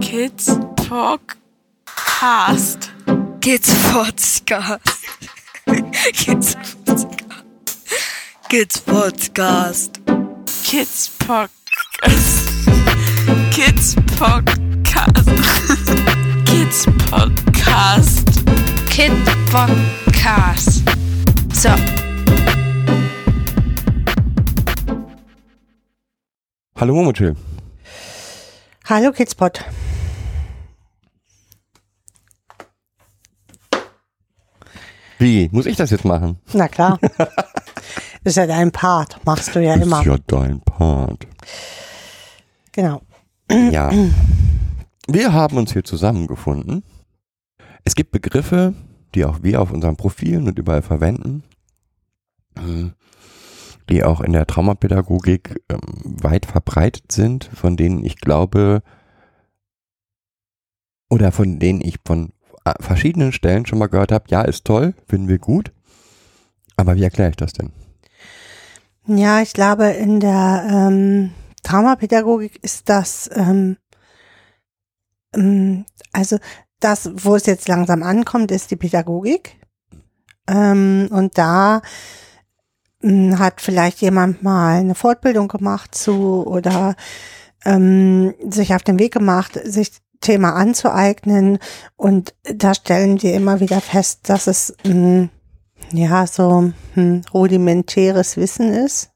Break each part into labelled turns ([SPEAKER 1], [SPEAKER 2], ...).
[SPEAKER 1] Kids Podcast.
[SPEAKER 2] Kids Podcast. Kids Podcast. Kids Podcast.
[SPEAKER 1] Kids Podcast. Kids Podcast. Kids Podcast.
[SPEAKER 2] Kid Podcast. So.
[SPEAKER 3] Hallo Momochill.
[SPEAKER 4] Hallo Kidspot.
[SPEAKER 3] Wie? Muss ich das jetzt machen?
[SPEAKER 4] Na klar. das ist ja dein Part. Machst du ja
[SPEAKER 3] Das
[SPEAKER 4] immer.
[SPEAKER 3] ist ja dein Part.
[SPEAKER 4] Genau.
[SPEAKER 3] Ja. Wir haben uns hier zusammengefunden. Es gibt Begriffe, die auch wir auf unseren Profilen und überall verwenden, ähm, die auch in der Traumapädagogik ähm, weit verbreitet sind, von denen ich glaube, oder von denen ich von verschiedenen Stellen schon mal gehört habe, ja, ist toll, finden wir gut. Aber wie erkläre ich das denn?
[SPEAKER 4] Ja, ich glaube, in der ähm, Traumapädagogik ist das, ähm, ähm, also das, wo es jetzt langsam ankommt, ist die Pädagogik. Ähm, und da ähm, hat vielleicht jemand mal eine Fortbildung gemacht zu oder ähm, sich auf den Weg gemacht, sich Thema anzueignen. Und da stellen wir immer wieder fest, dass es ähm, ja so hm, rudimentäres Wissen ist.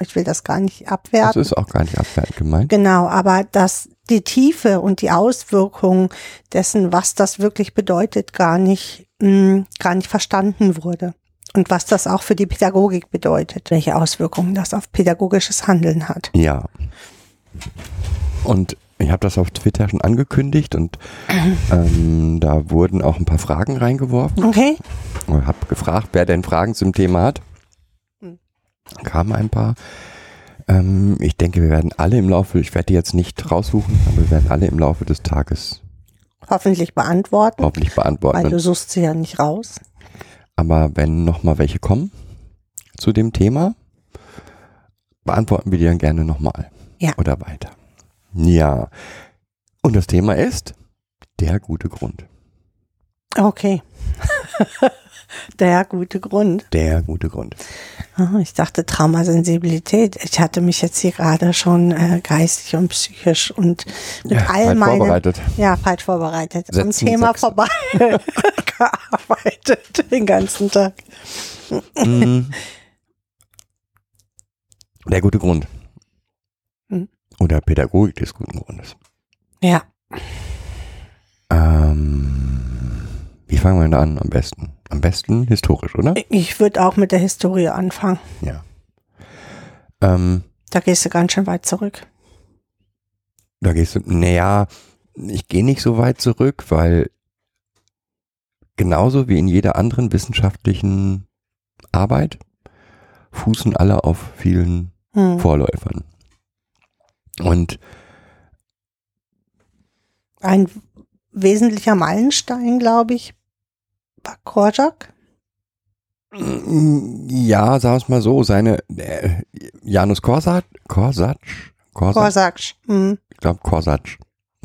[SPEAKER 4] Ich will das gar nicht
[SPEAKER 3] Das
[SPEAKER 4] abwerten.
[SPEAKER 3] ist auch gar nicht abwertend gemeint.
[SPEAKER 4] Genau, aber dass die Tiefe und die Auswirkungen dessen, was das wirklich bedeutet, gar nicht, mh, gar nicht verstanden wurde. Und was das auch für die Pädagogik bedeutet, welche Auswirkungen das auf pädagogisches Handeln hat.
[SPEAKER 3] Ja. Und ich habe das auf Twitter schon angekündigt und ähm, da wurden auch ein paar Fragen reingeworfen.
[SPEAKER 4] Okay?
[SPEAKER 3] Ich habe gefragt, wer denn Fragen zum Thema hat.
[SPEAKER 4] Hm.
[SPEAKER 3] Kamen ein paar. Ähm, ich denke, wir werden alle im Laufe, ich werde die jetzt nicht raussuchen, aber wir werden alle im Laufe des Tages
[SPEAKER 4] Hoffentlich beantworten,
[SPEAKER 3] hoffentlich
[SPEAKER 4] weil
[SPEAKER 3] beantworten.
[SPEAKER 4] du suchst sie ja nicht raus.
[SPEAKER 3] Aber wenn noch mal welche kommen zu dem Thema, beantworten wir die dann gerne nochmal.
[SPEAKER 4] Ja.
[SPEAKER 3] Oder weiter. Ja. Und das Thema ist der gute Grund.
[SPEAKER 4] Okay. Der gute Grund.
[SPEAKER 3] Der gute Grund.
[SPEAKER 4] Ich dachte Traumasensibilität. Ich hatte mich jetzt hier gerade schon äh, geistig und psychisch und mit
[SPEAKER 3] Ja,
[SPEAKER 4] all meinen
[SPEAKER 3] vorbereitet.
[SPEAKER 4] Ja, falsch vorbereitet. Am
[SPEAKER 3] Setzen
[SPEAKER 4] Thema
[SPEAKER 3] sechs.
[SPEAKER 4] vorbei gearbeitet den ganzen Tag.
[SPEAKER 3] Mhm. Der gute Grund. Oder Pädagogik des guten Grundes.
[SPEAKER 4] Ja.
[SPEAKER 3] Ähm, wie fangen wir denn da an am besten? Am besten historisch, oder?
[SPEAKER 4] Ich würde auch mit der Historie anfangen.
[SPEAKER 3] Ja. Ähm,
[SPEAKER 4] Da gehst du ganz schön weit zurück.
[SPEAKER 3] Da gehst du, naja, ich gehe nicht so weit zurück, weil genauso wie in jeder anderen wissenschaftlichen Arbeit fußen alle auf vielen
[SPEAKER 4] Hm.
[SPEAKER 3] Vorläufern. Und
[SPEAKER 4] Ein wesentlicher Meilenstein, glaube ich, war Korczak.
[SPEAKER 3] mm, ja, sagen wir es mal so, seine äh, Janus Korsat, Korsatsch, Korsatsch,
[SPEAKER 4] Korczak. Hm.
[SPEAKER 3] ich glaube Korsatsch.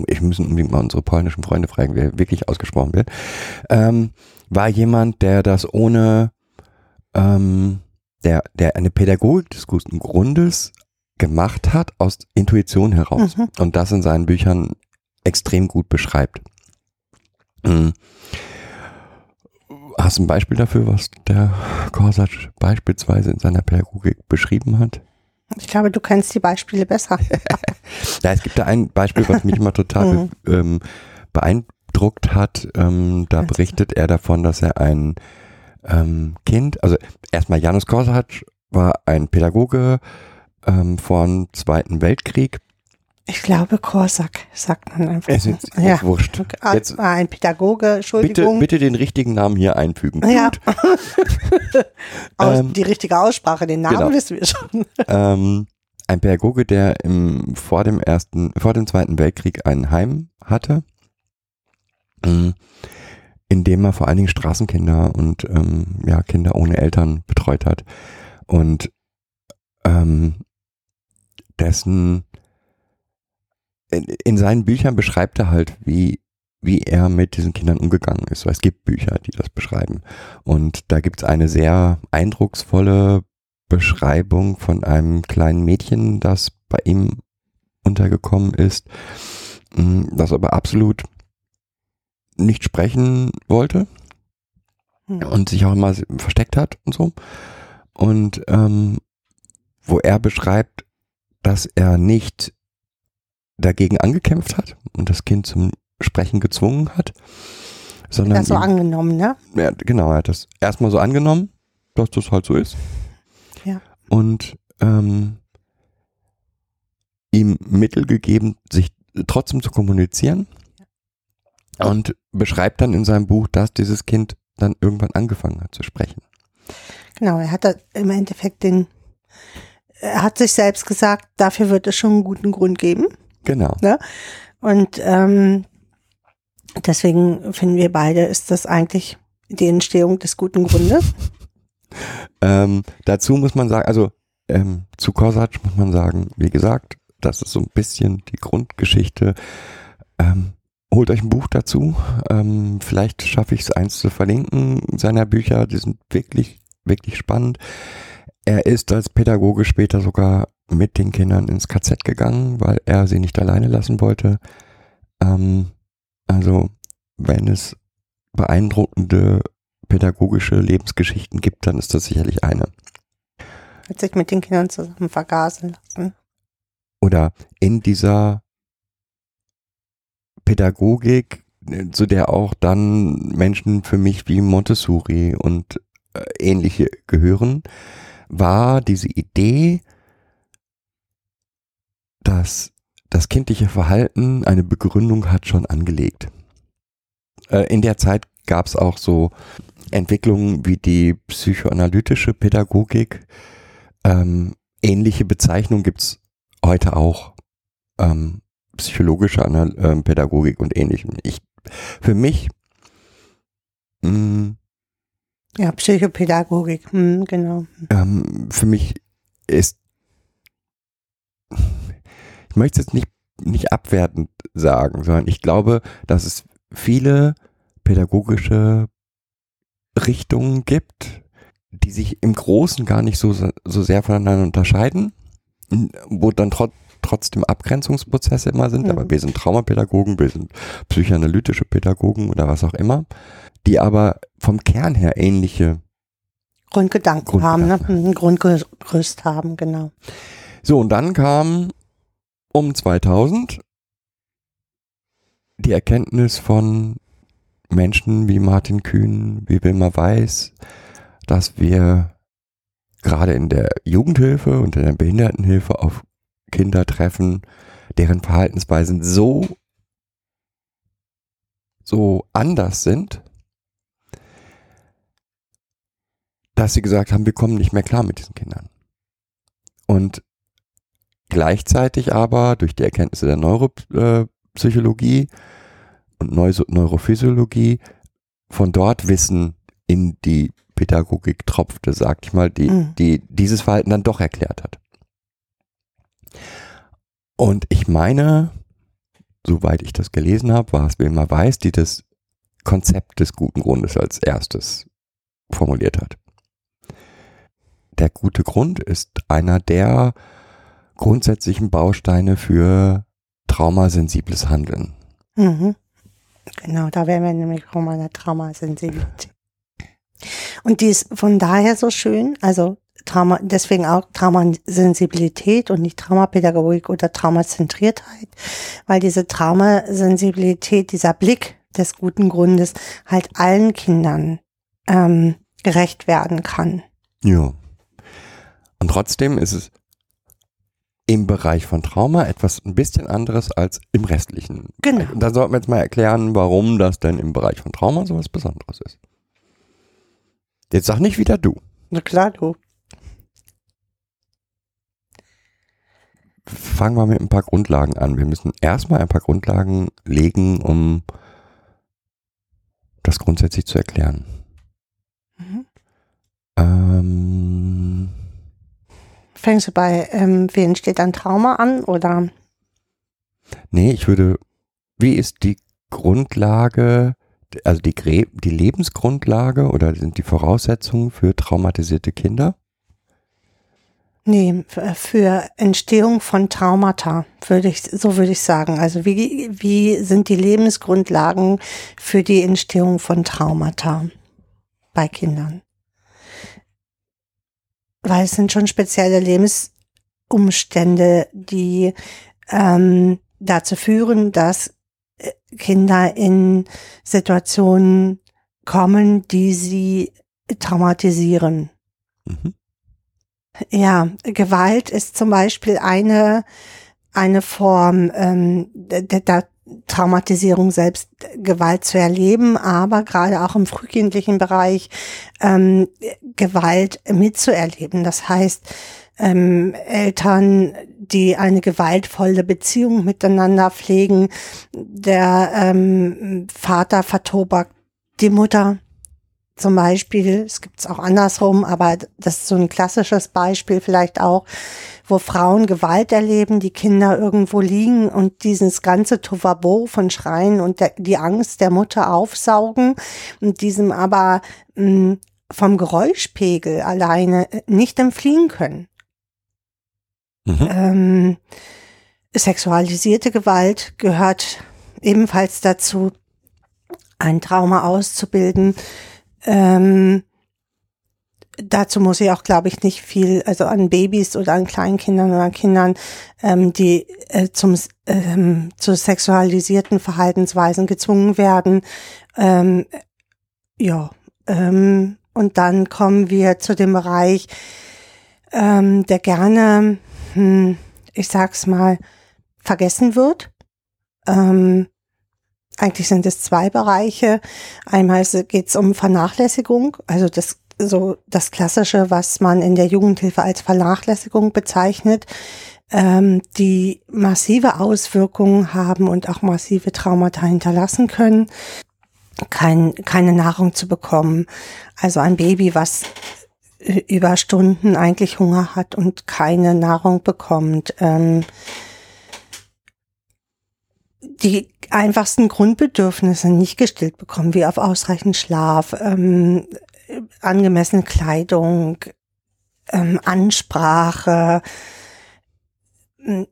[SPEAKER 3] Ich müssen unbedingt mal unsere polnischen Freunde fragen, wer wirklich ausgesprochen wird. Ähm, war jemand, der das ohne, ähm, der, der eine Pädagogik des guten Grundes gemacht hat aus Intuition heraus
[SPEAKER 4] Mhm.
[SPEAKER 3] und das in seinen Büchern extrem gut beschreibt. Mhm. Hast du ein Beispiel dafür, was der Korsatsch beispielsweise in seiner Pädagogik beschrieben hat?
[SPEAKER 4] Ich glaube, du kennst die Beispiele besser.
[SPEAKER 3] Ja, es gibt da ein Beispiel, was mich immer total be ähm, beeindruckt hat. Ähm, da berichtet er davon, dass er ein ähm, Kind, also erstmal Janusz Korsatsch war ein Pädagoge ähm, vom Zweiten Weltkrieg.
[SPEAKER 4] Ich glaube, Korczak, sagt man einfach.
[SPEAKER 3] Es ist
[SPEAKER 4] ja.
[SPEAKER 3] auch wurscht.
[SPEAKER 4] Ah,
[SPEAKER 3] Jetzt
[SPEAKER 4] ein Pädagoge,
[SPEAKER 3] bitte,
[SPEAKER 4] Entschuldigung.
[SPEAKER 3] bitte den richtigen Namen hier einfügen.
[SPEAKER 4] Ja. Aus,
[SPEAKER 3] Ähm,
[SPEAKER 4] die richtige Aussprache, den Namen
[SPEAKER 3] genau.
[SPEAKER 4] wissen wir schon.
[SPEAKER 3] ähm, ein Pädagoge, der im, vor dem ersten, vor dem Zweiten Weltkrieg ein Heim hatte, ähm, in dem er vor allen Dingen Straßenkinder und ähm, ja, Kinder ohne Eltern betreut hat. Und ähm, dessen in, in seinen Büchern beschreibt er halt, wie, wie er mit diesen Kindern umgegangen ist. Weil es gibt Bücher, die das beschreiben. Und da gibt es eine sehr eindrucksvolle Beschreibung von einem kleinen Mädchen, das bei ihm untergekommen ist, mh, das aber absolut nicht sprechen wollte
[SPEAKER 4] Hm.
[SPEAKER 3] und sich auch immer versteckt hat und so. Und ähm, wo er beschreibt, dass er nicht dagegen angekämpft hat und das Kind zum Sprechen gezwungen hat, sondern
[SPEAKER 4] Das so
[SPEAKER 3] ihm-
[SPEAKER 4] angenommen, ne?
[SPEAKER 3] ja, genau, er hat das erstmal so angenommen, dass das halt so ist.
[SPEAKER 4] Ja.
[SPEAKER 3] Und ähm, ihm Mittel gegeben, sich trotzdem zu kommunizieren. Und beschreibt dann in seinem Buch, dass dieses Kind dann irgendwann angefangen hat zu sprechen.
[SPEAKER 4] Genau, er hat da im Endeffekt den, er hat sich selbst gesagt, dafür wird es schon einen guten Grund geben.
[SPEAKER 3] Genau.
[SPEAKER 4] Und ähm, deswegen finden wir beide, ist das eigentlich die Entstehung des guten Grundes.
[SPEAKER 3] Ähm, dazu muss man sagen, also ähm, zu Kosac muss man sagen, wie gesagt, das ist so ein bisschen die Grundgeschichte. Ähm, holt euch ein Buch dazu. Ähm, vielleicht schaffe ich es, eins zu verlinken seiner Bücher. Die sind wirklich, wirklich spannend. Er ist als Pädagoge später sogar mit den Kindern ins KZ gegangen, weil er sie nicht alleine lassen wollte. Ähm, also, wenn es beeindruckende pädagogische Lebensgeschichten gibt, dann ist das sicherlich eine.
[SPEAKER 4] Hat sich mit den Kindern zusammen vergasen lassen.
[SPEAKER 3] Oder in dieser Pädagogik, zu der auch dann Menschen für mich wie Montessori und äh, ähnliche gehören, war diese Idee, dass das kindliche Verhalten eine Begründung hat, schon angelegt. Äh, in der Zeit gab es auch so Entwicklungen wie die psychoanalytische Pädagogik. Ähm, ähnliche Bezeichnungen gibt's heute auch. Ähm, psychologische Anal ähm, Pädagogik und ähnlichem. Ich, für mich, mh,
[SPEAKER 4] Ja, Psychopädagogik, hm, genau.
[SPEAKER 3] ähm, für mich ist, ich möchte es jetzt nicht, nicht abwertend sagen, sondern ich glaube, dass es viele pädagogische Richtungen gibt, die sich im Großen gar nicht so, so sehr voneinander unterscheiden, wo dann trotz trotzdem Abgrenzungsprozesse immer sind,
[SPEAKER 4] Mhm.
[SPEAKER 3] aber wir sind Traumapädagogen, wir sind psychoanalytische Pädagogen oder was auch immer, die aber vom Kern her ähnliche
[SPEAKER 4] Grundgedanken
[SPEAKER 3] Grundgedanken.
[SPEAKER 4] haben, ne? Grundgerüst haben, genau.
[SPEAKER 3] So, und dann kam um 2000 die Erkenntnis von Menschen wie Martin Kühn, wie Wilma Weiß, dass wir gerade in der Jugendhilfe und in der Behindertenhilfe auf Kinder treffen, deren Verhaltensweisen so, so anders sind, dass sie gesagt haben, wir kommen nicht mehr klar mit diesen Kindern. Und gleichzeitig aber durch die Erkenntnisse der Neuropsychologie und Neu Neurophysiologie von dort Wissen in die Pädagogik tropfte, sag ich mal, die,
[SPEAKER 4] Mhm.
[SPEAKER 3] die dieses Verhalten dann doch erklärt hat. Und ich meine, soweit ich das gelesen habe, war es Wilma Weiß, die das Konzept des guten Grundes als erstes formuliert hat. Der gute Grund ist einer der grundsätzlichen Bausteine für traumasensibles Handeln.
[SPEAKER 4] Mhm. Genau, da wären wir nämlich auch mal der Traumasensibilität. Und die ist von daher so schön, also Trauma, deswegen auch Traumasensibilität und nicht Traumapädagogik oder Traumazentriertheit, weil diese Traumasensibilität, dieser Blick des guten Grundes halt allen Kindern ähm, gerecht werden kann.
[SPEAKER 3] Ja. Und trotzdem ist es im Bereich von Trauma etwas ein bisschen anderes als im restlichen.
[SPEAKER 4] Genau.
[SPEAKER 3] Da sollten wir jetzt mal erklären, warum das denn im Bereich von Trauma so was Besonderes ist. Jetzt sag nicht wieder du.
[SPEAKER 4] Na klar, du.
[SPEAKER 3] Fangen wir mit ein paar Grundlagen an. Wir müssen erstmal ein paar Grundlagen legen, um das grundsätzlich zu erklären.
[SPEAKER 4] Mhm.
[SPEAKER 3] Ähm,
[SPEAKER 4] Fängst du bei, ähm, wie entsteht ein Trauma an oder?
[SPEAKER 3] Nee, ich würde, wie ist die Grundlage, also die, Gre die Lebensgrundlage oder sind die Voraussetzungen für traumatisierte Kinder?
[SPEAKER 4] Nee, f- für Entstehung von Traumata, würde ich, so würde ich sagen. Also wie, wie sind die Lebensgrundlagen für die Entstehung von Traumata bei Kindern? Weil es sind schon spezielle Lebensumstände, die ähm, dazu führen, dass äh, Kinder in Situationen kommen, die sie traumatisieren.
[SPEAKER 3] Mhm.
[SPEAKER 4] Ja, Gewalt ist zum Beispiel eine, eine Form ähm, der, der Traumatisierung selbst, Gewalt zu erleben, aber gerade auch im frühkindlichen Bereich ähm, Gewalt mitzuerleben. Das heißt, ähm, Eltern, die eine gewaltvolle Beziehung miteinander pflegen, der ähm, Vater vertobakt die Mutter zum Beispiel, es gibt es auch andersrum, aber das ist so ein klassisches Beispiel vielleicht auch, wo Frauen Gewalt erleben, die Kinder irgendwo liegen und dieses ganze Tovabo von Schreien und der, die Angst der Mutter aufsaugen und diesem aber mh, vom Geräuschpegel alleine nicht entfliehen können.
[SPEAKER 3] Mhm.
[SPEAKER 4] Ähm, sexualisierte Gewalt gehört ebenfalls dazu, ein Trauma auszubilden. Ähm, dazu muss ich auch, glaube ich, nicht viel, also an Babys oder an Kleinkindern oder Kindern, ähm, die äh, zum ähm, zu sexualisierten Verhaltensweisen gezwungen werden. Ähm, ja, ähm, und dann kommen wir zu dem Bereich, ähm, der gerne, hm, ich sag's mal, vergessen wird. Ähm, eigentlich sind es zwei Bereiche. Einmal geht es um Vernachlässigung, also das so das Klassische, was man in der Jugendhilfe als Vernachlässigung bezeichnet, ähm, die massive Auswirkungen haben und auch massive Traumata hinterlassen können. Kein, keine Nahrung zu bekommen. Also ein Baby, was über Stunden eigentlich Hunger hat und keine Nahrung bekommt. Ähm, die einfachsten Grundbedürfnisse nicht gestillt bekommen, wie auf ausreichend Schlaf, ähm, angemessene Kleidung, ähm, Ansprache, ähm,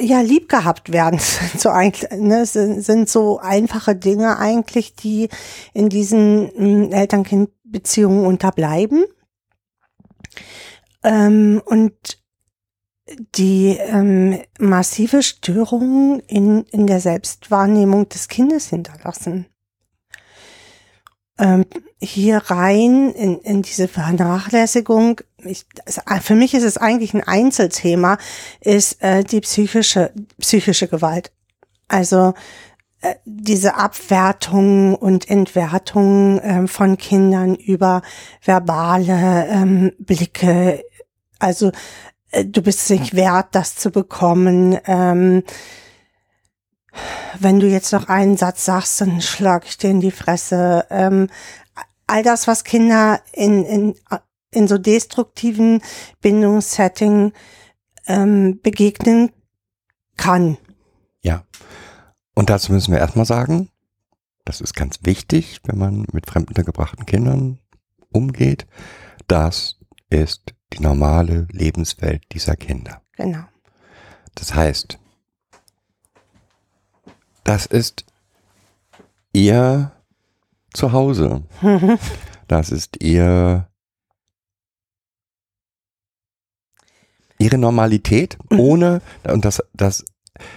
[SPEAKER 4] ja, lieb gehabt werden. So eigentlich, ne, sind, sind so einfache Dinge eigentlich, die in diesen ähm, Eltern-Kind-Beziehungen unterbleiben. Ähm, und die ähm, massive Störungen in, in der Selbstwahrnehmung des Kindes hinterlassen. Ähm, hier rein in, in diese Vernachlässigung, ich, für mich ist es eigentlich ein Einzelthema, ist äh, die psychische, psychische Gewalt. Also äh, diese Abwertung und Entwertung ähm, von Kindern über verbale ähm, Blicke, also du bist nicht wert, das zu bekommen. Ähm, wenn du jetzt noch einen Satz sagst, dann schlag ich dir in die Fresse. Ähm, all das, was Kinder in, in, in so destruktiven Bindungssetting ähm, begegnen kann.
[SPEAKER 3] Ja. Und dazu müssen wir erstmal sagen, das ist ganz wichtig, wenn man mit fremdengebrachten Kindern umgeht, das ist die normale Lebenswelt dieser Kinder.
[SPEAKER 4] Genau.
[SPEAKER 3] Das heißt, das ist ihr Zuhause. Das ist ihr ihre Normalität, ohne, und das, das,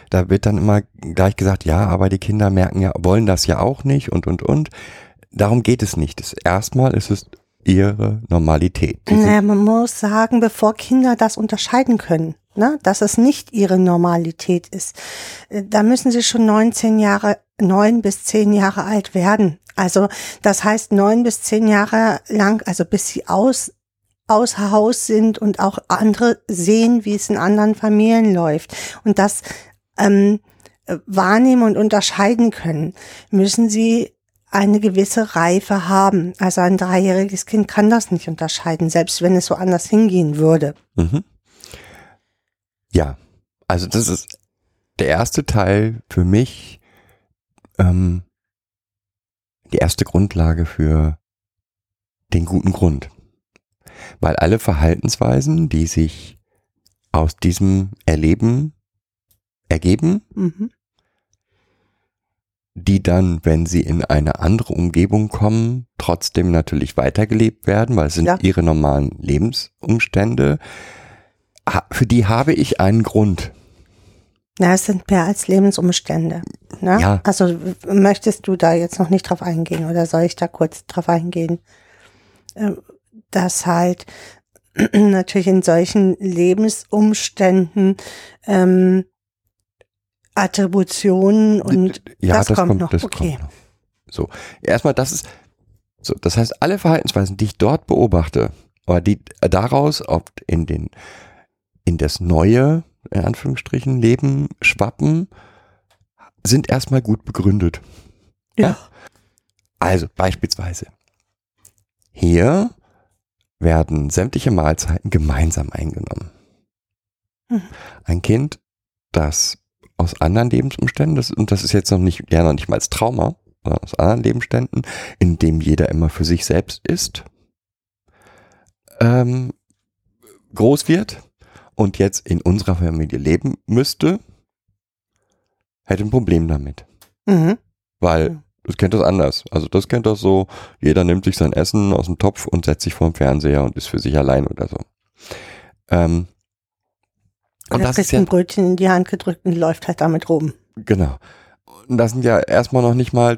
[SPEAKER 3] da wird dann immer gleich gesagt, ja, aber die Kinder merken ja, wollen das ja auch nicht und, und, und. Darum geht es nicht. Das, erstmal ist es ihre Normalität. Die sind-
[SPEAKER 4] Naja, man muss sagen, bevor Kinder das unterscheiden können, ne, dass es nicht ihre Normalität ist, äh, da müssen sie schon 19 Jahre, neun bis zehn Jahre alt werden. Also das heißt neun bis zehn Jahre lang, also bis sie aus außer Haus sind und auch andere sehen, wie es in anderen Familien läuft und das ähm, äh, wahrnehmen und unterscheiden können, müssen sie eine gewisse Reife haben. Also ein dreijähriges Kind kann das nicht unterscheiden, selbst wenn es so anders hingehen würde.
[SPEAKER 3] Mhm. Ja, also das ist der erste Teil für mich ähm, die erste Grundlage für den guten Grund. Weil alle Verhaltensweisen, die sich aus diesem Erleben ergeben,
[SPEAKER 4] Mhm.
[SPEAKER 3] Die dann, wenn sie in eine andere Umgebung kommen, trotzdem natürlich weitergelebt werden, weil es sind
[SPEAKER 4] Ja.
[SPEAKER 3] ihre normalen Lebensumstände. Für die habe ich einen Grund.
[SPEAKER 4] Na, es sind mehr als Lebensumstände. Ne?
[SPEAKER 3] Ja.
[SPEAKER 4] Also möchtest du da jetzt noch nicht drauf eingehen oder soll ich da kurz drauf eingehen? Ähm, Dass halt natürlich in solchen Lebensumständen ähm, Attributionen und
[SPEAKER 3] ja,
[SPEAKER 4] das kommt noch.
[SPEAKER 3] das
[SPEAKER 4] Okay.
[SPEAKER 3] kommt noch. So, erstmal, das ist so. Das heißt, alle Verhaltensweisen, die ich dort beobachte, oder die daraus oft in den in das neue in Anführungsstrichen Leben schwappen, sind erstmal gut begründet.
[SPEAKER 4] ja.
[SPEAKER 3] Also beispielsweise hier werden sämtliche Mahlzeiten gemeinsam eingenommen.
[SPEAKER 4] Mhm.
[SPEAKER 3] Ein Kind, das aus anderen Lebensumständen, das, und das ist jetzt noch nicht, ja noch nicht mal als Trauma, sondern aus anderen Lebensständen, in dem jeder immer für sich selbst ist, ähm, groß wird und jetzt in unserer Familie leben müsste, hätte ein Problem damit.
[SPEAKER 4] Mhm.
[SPEAKER 3] Weil
[SPEAKER 4] Ja.
[SPEAKER 3] das kennt das anders. Also das kennt das so, jeder nimmt sich sein Essen aus dem Topf und setzt sich vor den Fernseher und ist für sich allein oder so. Ähm, und das ist ja,
[SPEAKER 4] ein Brötchen in die Hand gedrückt und läuft halt damit rum.
[SPEAKER 3] genau. Und das sind ja erstmal noch nicht mal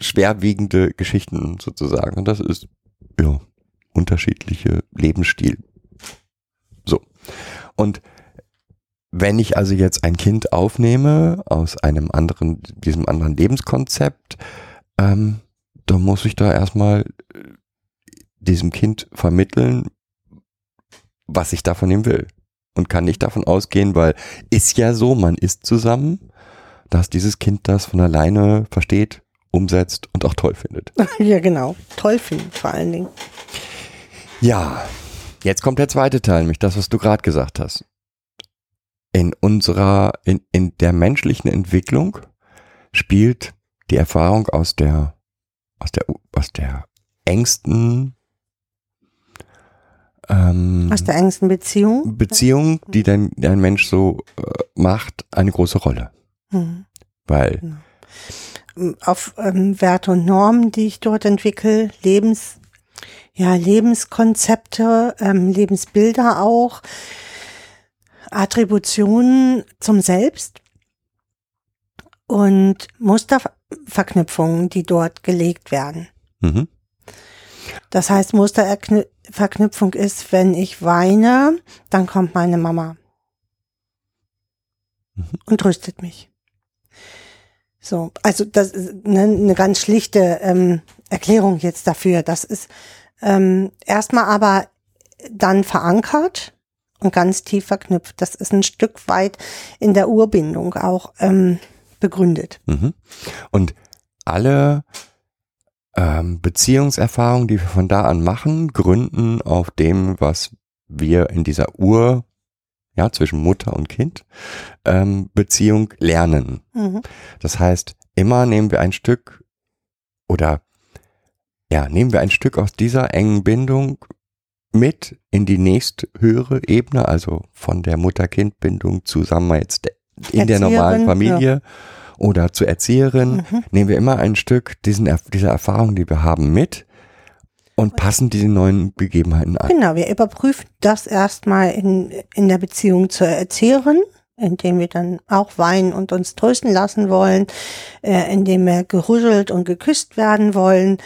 [SPEAKER 3] schwerwiegende Geschichten sozusagen. Und das ist, ja, unterschiedliche Lebensstil. So. Und wenn ich also jetzt ein Kind aufnehme aus einem anderen, diesem anderen Lebenskonzept, ähm, dann muss ich da erstmal äh, diesem Kind vermitteln, was ich davon ihm will. Und kann nicht davon ausgehen, weil ist ja so, man ist zusammen, dass dieses Kind das von alleine versteht, umsetzt und auch toll findet.
[SPEAKER 4] ja, genau. Toll finden vor allen Dingen.
[SPEAKER 3] Ja, jetzt kommt der zweite Teil, nämlich das, was du gerade gesagt hast. In unserer, in, in der menschlichen Entwicklung spielt die Erfahrung aus der, aus der, aus der engsten ähm,
[SPEAKER 4] Aus der engsten Beziehung.
[SPEAKER 3] Beziehung, die dein, ein Mensch so äh, macht, eine große Rolle.
[SPEAKER 4] Mhm.
[SPEAKER 3] Weil,
[SPEAKER 4] auf ähm, Werte und Normen, die ich dort entwickle, Lebens, ja, Lebenskonzepte, ähm, Lebensbilder auch, Attributionen zum Selbst und Musterverknüpfungen, die dort gelegt werden.
[SPEAKER 3] mhm,
[SPEAKER 4] Das heißt, Musterverknüpfung ist, wenn ich weine, dann kommt meine Mama
[SPEAKER 3] Mhm.
[SPEAKER 4] und tröstet mich. So, also das ist eine, eine ganz schlichte ähm, Erklärung jetzt dafür. Das ist ähm, erstmal aber dann verankert und ganz tief verknüpft. Das ist ein Stück weit in der Urbindung auch ähm, begründet.
[SPEAKER 3] mhm. Und alle ähm, Beziehungserfahrungen, die wir von da an machen, gründen auf dem, was wir in dieser Ur, ja, zwischen Mutter und Kind, ähm, Beziehung lernen.
[SPEAKER 4] Mhm.
[SPEAKER 3] Das heißt, immer nehmen wir ein Stück oder ja, nehmen wir ein Stück aus dieser engen Bindung mit in die nächst höhere Ebene, also von der Mutter-Kind-Bindung zusammen jetzt in der normalen Familie oder zur Erzieherin,
[SPEAKER 4] Mhm.
[SPEAKER 3] nehmen wir immer ein Stück diesen, dieser Erfahrung, die wir haben, mit und passen diese neuen Gegebenheiten an.
[SPEAKER 4] Genau, wir überprüfen das erstmal in, in der Beziehung zur Erzieherin, indem wir dann auch weinen und uns trösten lassen wollen, äh, indem wir gehuschelt und geküsst werden wollen.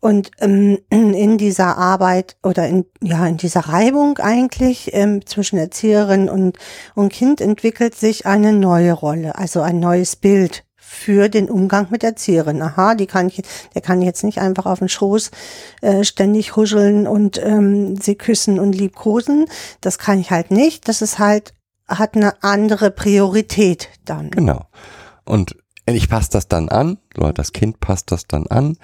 [SPEAKER 4] Und ähm, in dieser Arbeit oder in, ja, in dieser Reibung eigentlich ähm, zwischen Erzieherin und, und Kind entwickelt sich eine neue Rolle, also ein neues Bild für den Umgang mit Erzieherin. Aha, die kann ich, der kann jetzt nicht einfach auf den Schoß äh, ständig huscheln und ähm, sie küssen und liebkosen. Das kann ich halt nicht. Das ist halt, hat eine andere Priorität dann.
[SPEAKER 3] Genau. Und ich passe das dann an, das Kind passt das dann an.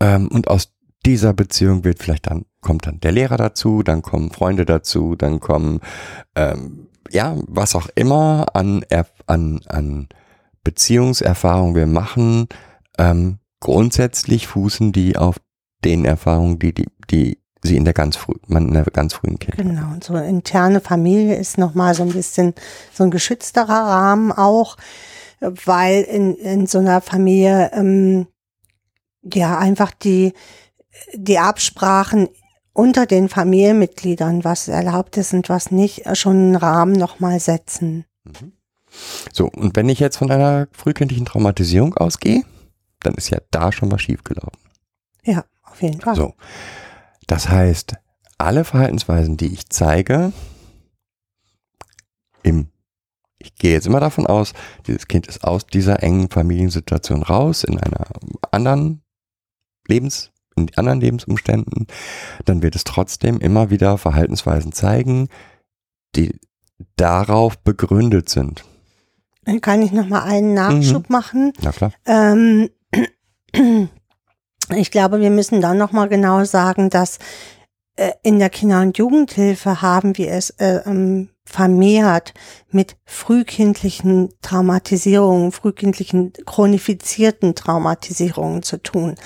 [SPEAKER 3] Ähm, und aus dieser Beziehung wird vielleicht dann kommt dann der Lehrer dazu, dann kommen Freunde dazu, dann kommen, ähm, ja, was auch immer an, an, an Beziehungserfahrungen wir machen, ähm, grundsätzlich fußen die auf den Erfahrungen, die, die, die sie in der ganz früh, man in der ganz frühen Kindheit.
[SPEAKER 4] Genau, und so interne Familie ist nochmal so ein bisschen so ein geschützterer Rahmen auch, weil in, in so einer Familie ähm, ja einfach die, die Absprachen unter den Familienmitgliedern, was erlaubt ist und was nicht, schon einen Rahmen nochmal setzen.
[SPEAKER 3] So, und wenn ich jetzt von einer frühkindlichen Traumatisierung ausgehe, dann ist ja da schon was schiefgelaufen.
[SPEAKER 4] Ja, auf jeden Fall.
[SPEAKER 3] So. Das heißt, alle Verhaltensweisen, die ich zeige, im, ich gehe jetzt immer davon aus, dieses Kind ist aus dieser engen Familiensituation raus, in einer anderen Lebens, in anderen Lebensumständen, dann wird es trotzdem immer wieder Verhaltensweisen zeigen, die darauf begründet sind.
[SPEAKER 4] Dann kann ich nochmal einen Nachschub machen.
[SPEAKER 3] Na klar.
[SPEAKER 4] Ähm, ich glaube, wir müssen dann nochmal genau sagen, dass äh, in der Kinder- und Jugendhilfe haben wir es äh, ähm, vermehrt mit frühkindlichen Traumatisierungen, frühkindlichen chronifizierten Traumatisierungen zu tun.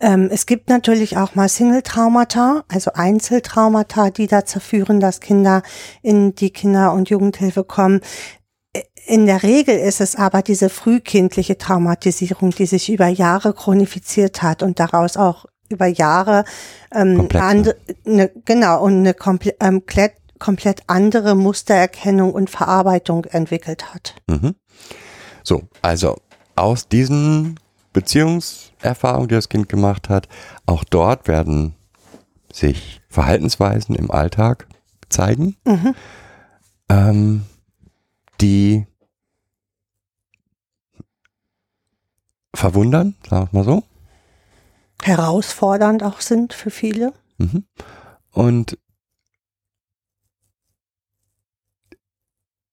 [SPEAKER 4] Ähm, es gibt natürlich auch mal Single-Traumata, also Einzeltraumata, die dazu führen, dass Kinder in die Kinder- und Jugendhilfe kommen. In der Regel ist es aber diese frühkindliche Traumatisierung, die sich über Jahre chronifiziert hat und daraus auch über Jahre ähm,
[SPEAKER 3] Komplexe.
[SPEAKER 4] ande, ne, genau und eine komple ähm, komplett, komplett andere Mustererkennung und Verarbeitung entwickelt hat.
[SPEAKER 3] Mhm. So, also aus diesen Beziehungserfahrungen, die das Kind gemacht hat, auch dort werden sich Verhaltensweisen im Alltag zeigen,
[SPEAKER 4] Mhm.
[SPEAKER 3] ähm, die verwundern, sagen wir mal so.
[SPEAKER 4] Herausfordernd auch sind für viele.
[SPEAKER 3] Mhm. Und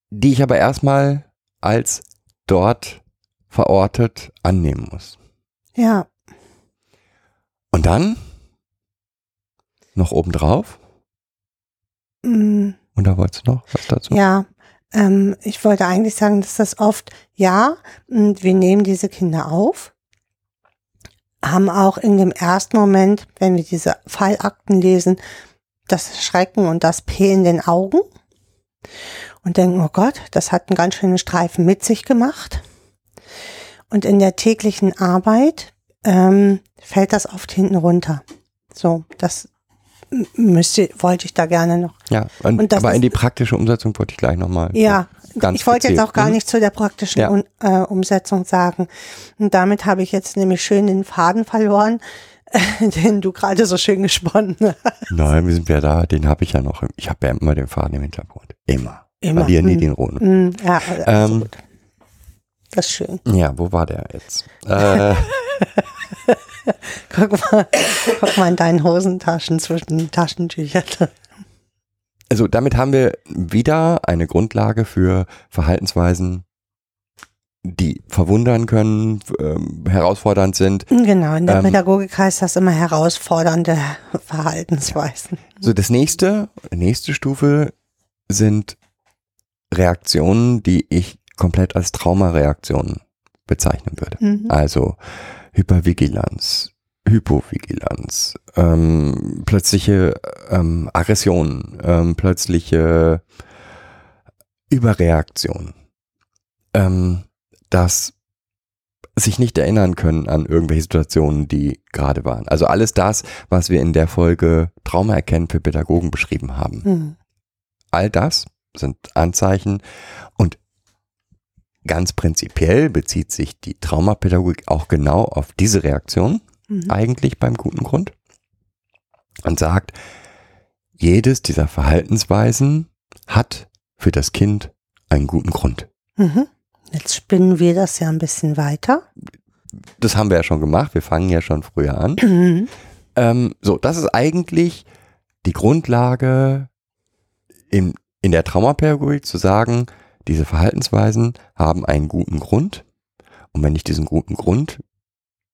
[SPEAKER 3] die ich aber erstmal als dort verortet annehmen muss.
[SPEAKER 4] Ja,
[SPEAKER 3] Und dann noch obendrauf.
[SPEAKER 4] mm,
[SPEAKER 3] Und da wolltest du noch was dazu?
[SPEAKER 4] ja. Ähm, ich wollte eigentlich sagen, dass das oft, ja, wir nehmen diese Kinder auf, haben auch in dem ersten Moment, wenn wir diese Fallakten lesen, das Schrecken und das P in den Augen und denken, oh Gott, das hat einen ganz schönen Streifen mit sich gemacht. Und in der täglichen Arbeit ähm, fällt das oft hinten runter. So, das müsste, wollte ich da gerne noch.
[SPEAKER 3] Ja, und,
[SPEAKER 4] Und
[SPEAKER 3] aber
[SPEAKER 4] ist-
[SPEAKER 3] in die praktische Umsetzung wollte ich gleich nochmal.
[SPEAKER 4] Ja,
[SPEAKER 3] ganz
[SPEAKER 4] ich wollte jetzt auch gar
[SPEAKER 3] Mhm.
[SPEAKER 4] nicht zu der praktischen
[SPEAKER 3] Ja.
[SPEAKER 4] Un äh, Umsetzung sagen. Und damit habe ich jetzt nämlich schön den Faden verloren, den du gerade so schön gesponnen hast.
[SPEAKER 3] Nein, wir sind ja da, den habe ich ja noch. Ich habe ja immer den Faden im Hintergrund. Immer.
[SPEAKER 4] Immer.
[SPEAKER 3] Verliere nie
[SPEAKER 4] Mhm.
[SPEAKER 3] den roten.
[SPEAKER 4] Mm, ja, also
[SPEAKER 3] Ähm,
[SPEAKER 4] gut. Das ist schön.
[SPEAKER 3] Ja, wo war der jetzt? äh,
[SPEAKER 4] Guck mal, guck mal in deinen Hosentaschen zwischen den Taschentüchern.
[SPEAKER 3] also damit haben wir wieder eine Grundlage für Verhaltensweisen, die verwundern können, ähm, herausfordernd sind.
[SPEAKER 4] Genau, in der
[SPEAKER 3] Ähm,
[SPEAKER 4] Pädagogik heißt das immer herausfordernde Verhaltensweisen.
[SPEAKER 3] So, das nächste, nächste Stufe sind Reaktionen, die ich komplett als Traumareaktionen bezeichnen würde.
[SPEAKER 4] Mhm.
[SPEAKER 3] Also Hypervigilanz, Hypovigilanz, ähm, plötzliche ähm, Aggression, ähm, plötzliche Überreaktion, ähm, das sich nicht erinnern können an irgendwelche Situationen, die gerade waren. Also alles das, was wir in der Folge Trauma erkennen für Pädagogen beschrieben haben.
[SPEAKER 4] Mhm.
[SPEAKER 3] All das sind Anzeichen und ganz prinzipiell bezieht sich die Traumapädagogik auch genau auf diese Reaktion
[SPEAKER 4] Mhm.
[SPEAKER 3] eigentlich beim guten Grund und sagt, jedes dieser Verhaltensweisen hat für das Kind einen guten Grund.
[SPEAKER 4] Mhm. Jetzt spinnen wir das ja ein bisschen weiter.
[SPEAKER 3] Das haben wir ja schon gemacht, wir fangen ja schon früher an.
[SPEAKER 4] Mhm.
[SPEAKER 3] Ähm, so, das ist eigentlich die Grundlage in, in der Traumapädagogik zu sagen, diese Verhaltensweisen haben einen guten Grund. Und wenn ich diesen guten Grund,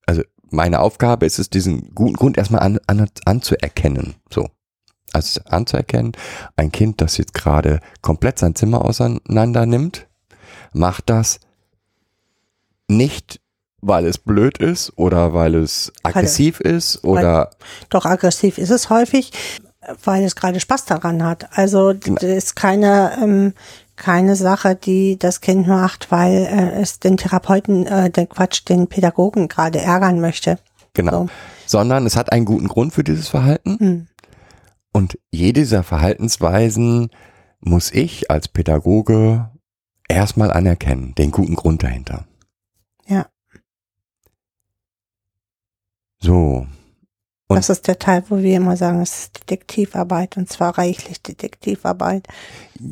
[SPEAKER 3] also meine Aufgabe ist es, diesen guten Grund erstmal an, an, anzuerkennen. So. Also anzuerkennen, ein Kind, das jetzt gerade komplett sein Zimmer auseinander nimmt, macht das nicht, weil es blöd ist oder weil es aggressiv ist oder
[SPEAKER 4] Doch aggressiv ist es häufig, weil es gerade Spaß daran hat. Also d- das ist keine, ähm, keine Sache, die das Kind macht, weil äh, es den Therapeuten, äh, den Quatsch, den Pädagogen gerade ärgern möchte.
[SPEAKER 3] genau,
[SPEAKER 4] So.
[SPEAKER 3] sondern es hat einen guten Grund für dieses Verhalten.
[SPEAKER 4] Hm.
[SPEAKER 3] Und jede dieser Verhaltensweisen muss ich als Pädagoge erstmal anerkennen, den guten Grund dahinter.
[SPEAKER 4] Ja.
[SPEAKER 3] So. Und-
[SPEAKER 4] das ist der Teil, wo wir immer sagen, es ist Detektivarbeit und zwar reichlich Detektivarbeit.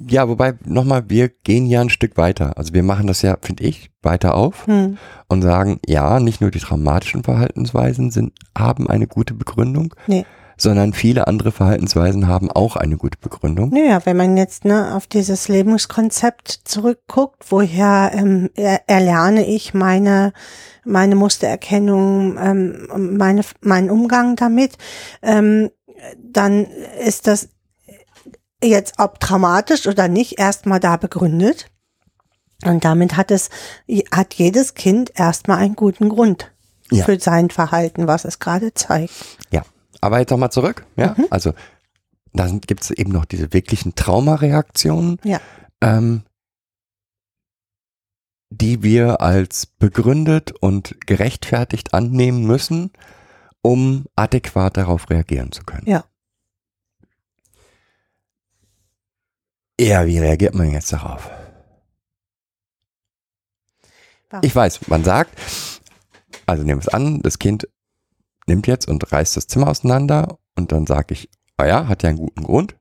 [SPEAKER 3] Ja, wobei, nochmal, wir gehen ja ein Stück weiter. Also wir machen das ja, finde ich, weiter auf
[SPEAKER 4] Hm.
[SPEAKER 3] und sagen, ja, nicht nur die traumatischen Verhaltensweisen sind, haben eine gute Begründung,
[SPEAKER 4] Nee.
[SPEAKER 3] Sondern viele andere Verhaltensweisen haben auch eine gute Begründung.
[SPEAKER 4] Naja, wenn man jetzt ne, auf dieses Lebenskonzept zurückguckt, woher ähm, er, erlerne ich meine, meine Mustererkennung, ähm, meine, meinen Umgang damit, ähm, dann ist das jetzt ob traumatisch oder nicht erstmal da begründet. Und damit hat es, hat jedes Kind erstmal einen guten Grund
[SPEAKER 3] Ja.
[SPEAKER 4] für sein Verhalten, was es gerade zeigt.
[SPEAKER 3] Ja, aber jetzt nochmal zurück. Ja,
[SPEAKER 4] Mhm.
[SPEAKER 3] also da gibt es eben noch diese wirklichen Traumareaktionen,
[SPEAKER 4] Ja.
[SPEAKER 3] ähm, die wir als begründet und gerechtfertigt annehmen müssen, um adäquat darauf reagieren zu können.
[SPEAKER 4] Ja.
[SPEAKER 3] Ja, wie reagiert man jetzt darauf? Ich weiß, man sagt, also nehmen wir es an, das Kind nimmt jetzt und reißt das Zimmer auseinander und dann sage ich, ah ja, hat ja einen guten Grund.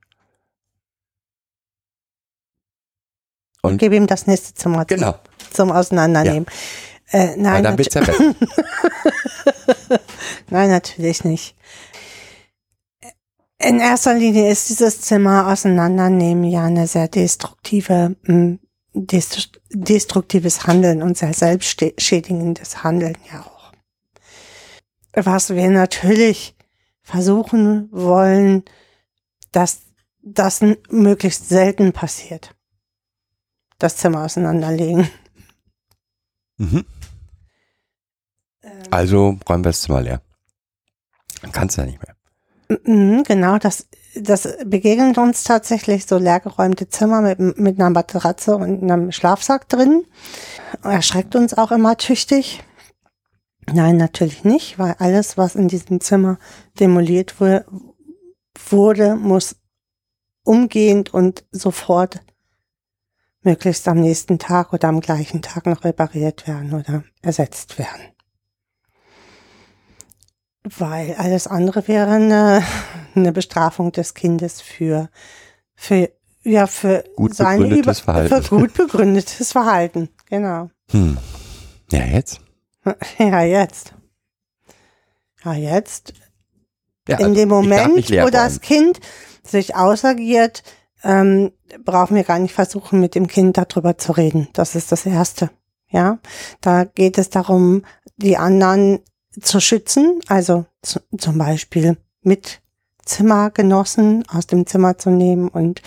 [SPEAKER 4] Und
[SPEAKER 3] Und
[SPEAKER 4] gebe ihm das nächste Zimmer zum,
[SPEAKER 3] genau,
[SPEAKER 4] zum Auseinandernehmen. Äh,
[SPEAKER 3] weil
[SPEAKER 4] nein,
[SPEAKER 3] dann wird's ja besser.
[SPEAKER 4] nein, natürlich nicht. In erster Linie ist dieses Zimmer auseinandernehmen ja eine sehr destruktive, dest- destruktives Handeln und sehr selbstschädigendes Handeln ja auch. Was wir natürlich versuchen wollen, dass das möglichst selten passiert. Das Zimmer auseinanderlegen.
[SPEAKER 3] Mhm. Also räumen wir das Zimmer leer. Dann kannst du ja nicht mehr.
[SPEAKER 4] Genau, das, das begegnet uns tatsächlich so leergeräumte Zimmer mit, mit einer Matratze und einem Schlafsack drin. Erschreckt uns auch immer tüchtig. Nein, natürlich nicht, weil alles, was in diesem Zimmer demoliert wu- wurde, muss umgehend und sofort möglichst am nächsten Tag oder am gleichen Tag noch repariert werden oder ersetzt werden. Weil alles andere wäre eine, eine Bestrafung des Kindes für, für, ja, für
[SPEAKER 3] Gut
[SPEAKER 4] seine
[SPEAKER 3] begründetes Verhalten.
[SPEAKER 4] Für gut begründetes Verhalten, genau.
[SPEAKER 3] Hm. Ja, jetzt?
[SPEAKER 4] Ja, jetzt. Ja, jetzt.
[SPEAKER 3] Ja,
[SPEAKER 4] In
[SPEAKER 3] also
[SPEAKER 4] dem
[SPEAKER 3] ich darf
[SPEAKER 4] Moment, wo das. Kind sich ausagiert, ähm, brauchen wir gar nicht versuchen, mit dem Kind darüber zu reden. Das ist das Erste. Ja, da geht es darum, die anderen zu schützen, also zu, zum Beispiel mit Zimmergenossen aus dem Zimmer zu nehmen und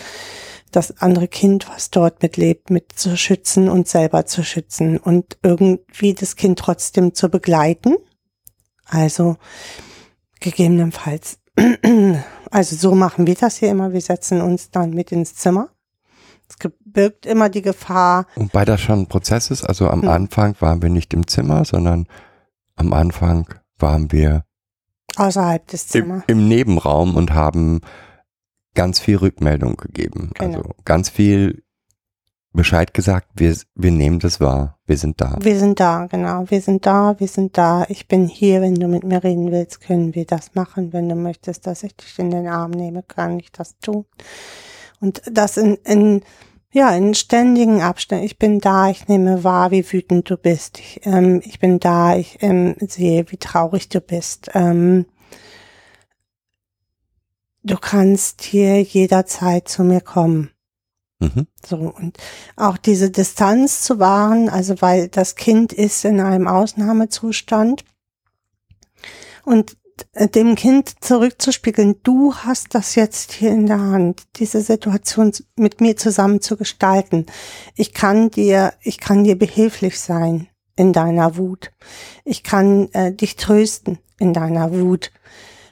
[SPEAKER 4] das andere Kind, was dort mitlebt, mit zu schützen und selber zu schützen und irgendwie das Kind trotzdem zu begleiten. Also gegebenenfalls. Also so machen wir das hier immer. Wir setzen uns dann mit ins Zimmer. Es birgt immer die Gefahr,
[SPEAKER 3] Wobei das schon ein Prozess ist. Also am
[SPEAKER 4] Hm.
[SPEAKER 3] Anfang waren wir nicht im Zimmer, sondern am Anfang waren wir
[SPEAKER 4] außerhalb des
[SPEAKER 3] im,
[SPEAKER 4] Zimmers.
[SPEAKER 3] im Nebenraum und haben ganz viel Rückmeldung gegeben.
[SPEAKER 4] Genau.
[SPEAKER 3] Also ganz viel Bescheid gesagt, wir, wir nehmen das wahr, wir sind da.
[SPEAKER 4] Wir sind da, genau. Wir sind da, wir sind da. Ich bin hier. Wenn du mit mir reden willst, können wir das machen. Wenn du möchtest, dass ich dich in den Arm nehme, kann ich das tun. Und das in, in ja, in ständigen Abständen. Ich bin da, ich nehme wahr, wie wütend du bist. Ich, ähm, ich bin da, ich ähm, sehe, wie traurig du bist. Ähm, du kannst hier jederzeit zu mir kommen.
[SPEAKER 3] Mhm.
[SPEAKER 4] So, und auch diese Distanz zu wahren, also weil das Kind ist in einem Ausnahmezustand. Und dem Kind zurückzuspiegeln, du hast das jetzt hier in der Hand, diese Situation mit mir zusammen zu gestalten. Ich kann dir, ich kann dir behilflich sein in deiner Wut. Ich kann äh, dich trösten in deiner Wut.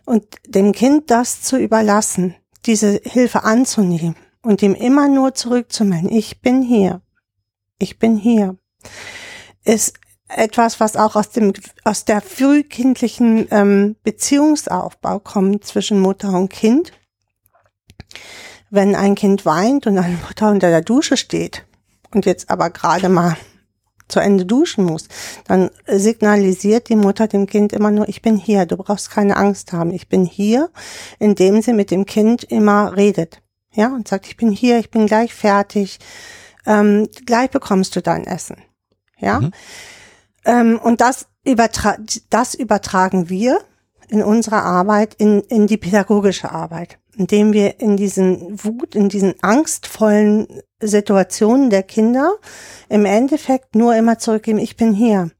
[SPEAKER 4] Und dem Kind das zu überlassen, diese Hilfe anzunehmen und ihm immer nur zurückzumelden, ich bin hier, ich bin hier, ist etwas, was auch aus dem aus der frühkindlichen ähm, Beziehungsaufbau kommt zwischen Mutter und Kind. Wenn ein Kind weint und eine Mutter unter der Dusche steht und jetzt aber gerade mal zu Ende duschen muss, dann signalisiert die Mutter dem Kind immer nur, ich bin hier, du brauchst keine Angst haben, ich bin hier, indem sie mit dem Kind immer redet. Ja, und sagt, ich bin hier, ich bin gleich fertig, ähm, gleich bekommst du dein Essen. Ja. Mhm. Ähm, und das, übertra das übertragen wir in unserer Arbeit in, in die pädagogische Arbeit, indem wir in diesen Wut, in diesen angstvollen Situationen der Kinder im Endeffekt nur immer zurückgeben, ich bin hier.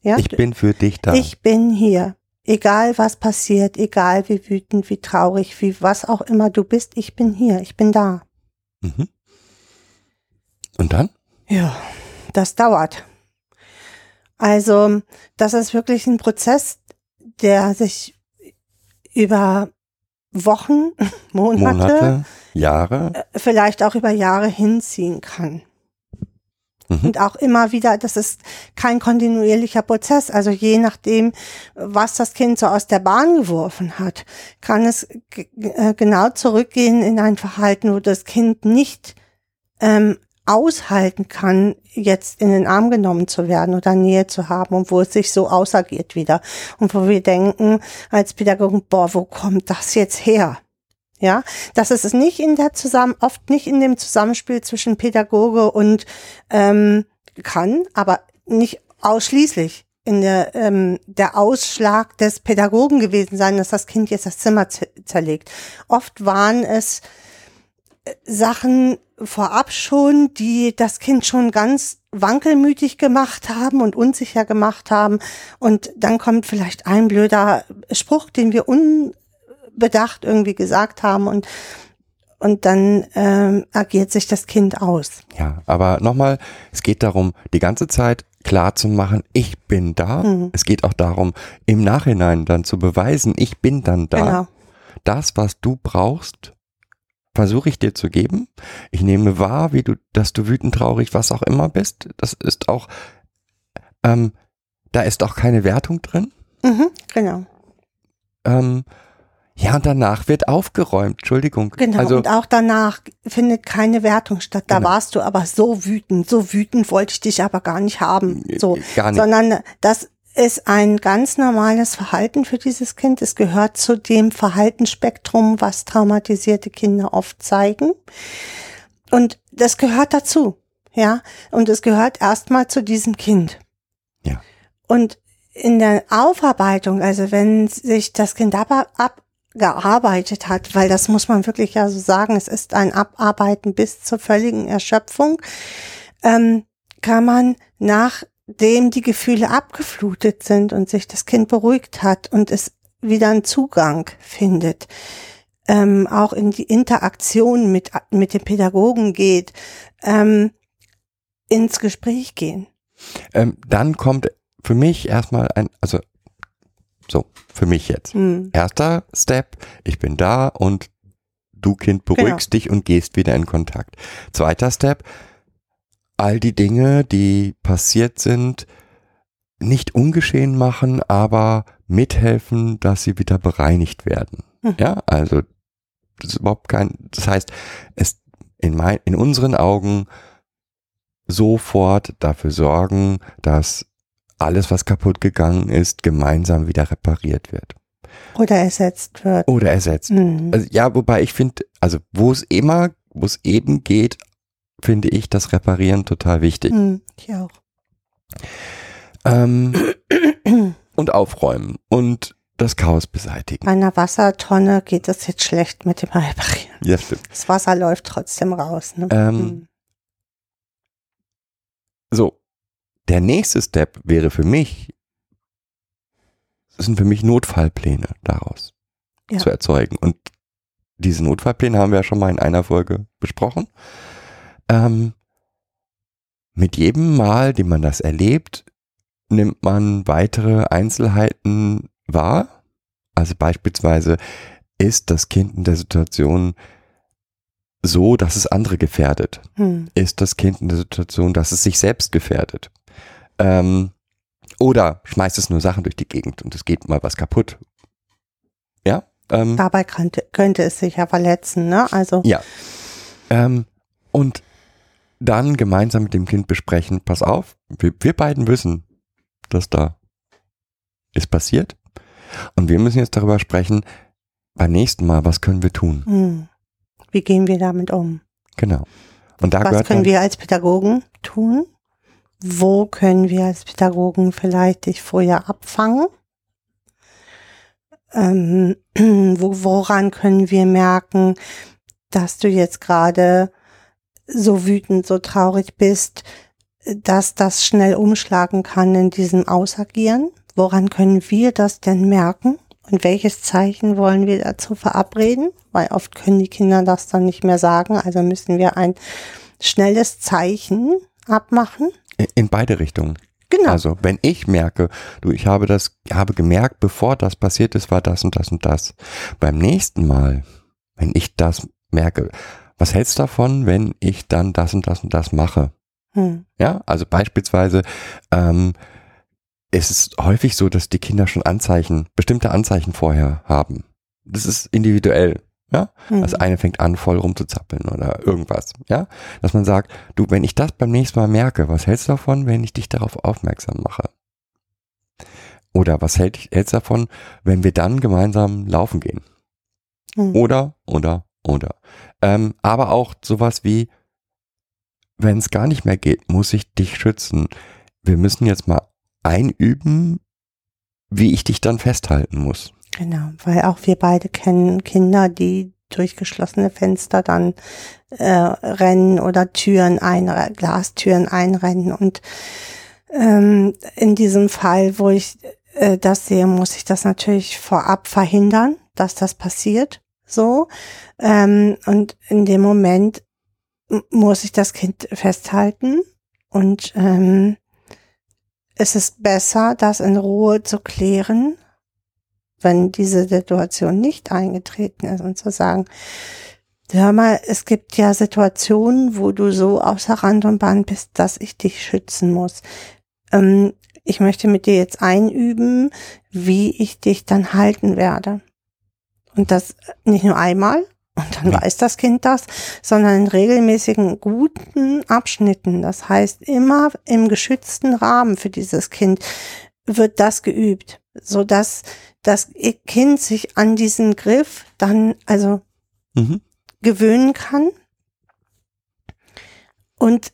[SPEAKER 3] Ja? Ich bin für dich da.
[SPEAKER 4] Ich bin hier. Egal was passiert, egal wie wütend, wie traurig, wie was auch immer du bist, ich bin hier, ich bin da. Mhm.
[SPEAKER 3] Und dann?
[SPEAKER 4] Ja, das dauert. Also, das ist wirklich ein Prozess, der sich über Wochen, Monate, Monate
[SPEAKER 3] Jahre,
[SPEAKER 4] äh, vielleicht auch über Jahre hinziehen kann. Mhm. Und auch immer wieder, das ist kein kontinuierlicher Prozess. Also je nachdem, was das Kind so aus der Bahn geworfen hat, kann es äh, genau zurückgehen in ein Verhalten, wo das Kind nicht ähm, aushalten kann, jetzt in den Arm genommen zu werden oder Nähe zu haben und wo es sich so ausagiert wieder. Und wo wir denken als Pädagogen, boah, wo kommt das jetzt her? Ja, das ist es nicht in der zusammen, oft nicht in dem Zusammenspiel zwischen Pädagoge und ähm, kann, aber nicht ausschließlich in der ähm, der Ausschlag des Pädagogen gewesen sein, dass das Kind jetzt das Zimmer zerlegt. Oft waren es äh, Sachen vorab schon, die das Kind schon ganz wankelmütig gemacht haben und unsicher gemacht haben. Und dann kommt vielleicht ein blöder Spruch, den wir un bedacht irgendwie gesagt haben und und dann ähm, agiert sich das Kind aus.
[SPEAKER 3] Ja, aber nochmal, es geht darum, die ganze Zeit klar zu machen, ich bin da. Mhm. Es geht auch darum, im Nachhinein dann zu beweisen, ich bin dann da. Genau. Das, was du brauchst, versuche ich dir zu geben. Ich nehme wahr, wie du, dass du wütend, traurig, was auch immer bist. Das ist auch, ähm, da ist auch keine Wertung drin.
[SPEAKER 4] Mhm, genau.
[SPEAKER 3] Ähm, ja, und danach wird aufgeräumt, Entschuldigung.
[SPEAKER 4] Genau, also, und auch danach findet keine Wertung statt. Da genau. warst du aber so wütend, so wütend wollte ich dich aber gar nicht haben. So, gar nicht. Sondern das ist ein ganz normales Verhalten für dieses Kind. Es gehört zu dem Verhaltensspektrum, was traumatisierte Kinder oft zeigen. Und das gehört dazu. Ja, und es gehört erstmal zu diesem Kind.
[SPEAKER 3] Ja.
[SPEAKER 4] Und in der Aufarbeitung, also wenn sich das Kind ab, ab gearbeitet hat, weil das muss man wirklich ja so sagen, es ist ein Abarbeiten bis zur völligen Erschöpfung, ähm, kann man nachdem die Gefühle abgeflutet sind und sich das Kind beruhigt hat und es wieder einen Zugang findet, ähm, auch in die Interaktion mit, mit dem Pädagogen geht, ähm, ins Gespräch gehen.
[SPEAKER 3] Ähm, dann kommt für mich erstmal ein, also so, für mich jetzt. Mhm. Erster Step, ich bin da und du Kind beruhigst genau. dich und gehst wieder in Kontakt. Zweiter Step, all die Dinge, die passiert sind, nicht ungeschehen machen, aber mithelfen, dass sie wieder bereinigt werden. Mhm. Ja, also das ist überhaupt kein, das heißt, es in mein, in unseren Augen sofort dafür sorgen, dass alles, was kaputt gegangen ist, gemeinsam wieder repariert wird.
[SPEAKER 4] Oder ersetzt wird.
[SPEAKER 3] Oder ersetzt. Mhm. Also, ja, wobei ich finde, also wo es immer, wo es eben geht, finde ich das Reparieren total wichtig. Mhm,
[SPEAKER 4] ich auch.
[SPEAKER 3] Ähm, und aufräumen und das Chaos beseitigen.
[SPEAKER 4] Bei einer Wassertonne geht es jetzt schlecht mit dem Reparieren.
[SPEAKER 3] Ja, stimmt.
[SPEAKER 4] Das Wasser läuft trotzdem raus. Ne?
[SPEAKER 3] Ähm, mhm. So, der nächste Step wäre für mich sind für mich Notfallpläne daraus
[SPEAKER 4] Ja.
[SPEAKER 3] zu erzeugen. Und diese Notfallpläne haben wir ja schon mal in einer Folge besprochen. Ähm, mit jedem Mal, dem man das erlebt, nimmt man weitere Einzelheiten wahr. Also beispielsweise ist das Kind in der Situation so, dass es andere gefährdet
[SPEAKER 4] Hm.
[SPEAKER 3] ist das Kind in der Situation, dass es sich selbst gefährdet. Ähm, oder schmeißt es nur Sachen durch die Gegend und es geht mal was kaputt. Ja. Ähm,
[SPEAKER 4] Dabei könnte, könnte es sich ja verletzen, ne? Also,
[SPEAKER 3] ja. Ähm, und dann gemeinsam mit dem Kind besprechen, pass auf, wir, wir beiden wissen, dass da ist passiert. Und wir müssen jetzt darüber sprechen, beim nächsten Mal, was können wir tun?
[SPEAKER 4] hm. wie gehen wir damit um?
[SPEAKER 3] Genau. Und da
[SPEAKER 4] Was können wir als Pädagogen tun? Wo können wir als Pädagogen vielleicht dich vorher abfangen? Ähm, wo, woran können wir merken, dass du jetzt gerade so wütend, so traurig bist, dass das schnell umschlagen kann in diesem Ausagieren? Woran können wir das denn merken? Und welches Zeichen wollen wir dazu verabreden? Weil oft können die Kinder das dann nicht mehr sagen. Also müssen wir ein schnelles Zeichen abmachen.
[SPEAKER 3] in beide Richtungen.
[SPEAKER 4] Genau.
[SPEAKER 3] Also, wenn ich merke, du, ich habe das, habe gemerkt, bevor das passiert ist, war das und das und das. Beim nächsten Mal, wenn ich das merke, was hältst du davon, wenn ich dann das und das und das mache?
[SPEAKER 4] hm.
[SPEAKER 3] Ja, also beispielsweise, ähm, es ist häufig so, dass die Kinder schon Anzeichen, bestimmte Anzeichen vorher haben. Das ist individuell. Ja,
[SPEAKER 4] Hm.
[SPEAKER 3] also eine fängt an, voll rumzuzappeln oder irgendwas. Ja, dass man sagt, du, wenn ich das beim nächsten Mal merke, was hältst du davon, wenn ich dich darauf aufmerksam mache? Oder was hält, hältst du davon, wenn wir dann gemeinsam laufen gehen?
[SPEAKER 4] Hm.
[SPEAKER 3] Oder, oder, oder. Ähm, aber auch sowas wie, wenn es gar nicht mehr geht, muss ich dich schützen. Wir müssen jetzt mal einüben, wie ich dich dann festhalten muss.
[SPEAKER 4] Genau, weil auch wir beide kennen Kinder, die durch geschlossene Fenster dann äh, rennen oder Türen ein, Glastüren einrennen. Und ähm, in diesem Fall, wo ich äh, das sehe, muss ich das natürlich vorab verhindern, dass das passiert. So. Ähm, und in dem Moment muss ich das Kind festhalten und ähm, es ist besser, das in Ruhe zu klären, wenn diese Situation nicht eingetreten ist und zu sagen, hör mal, es gibt ja Situationen, wo du so außer Rand und Band bist, dass ich dich schützen muss. Ähm, ich möchte mit dir jetzt einüben, wie ich dich dann halten werde. Und das nicht nur einmal, und dann weiß das Kind das, sondern in regelmäßigen guten Abschnitten. Das heißt, immer im geschützten Rahmen für dieses Kind wird das geübt, so dass das Kind sich an diesen Griff dann also
[SPEAKER 3] Mhm.
[SPEAKER 4] gewöhnen kann. Und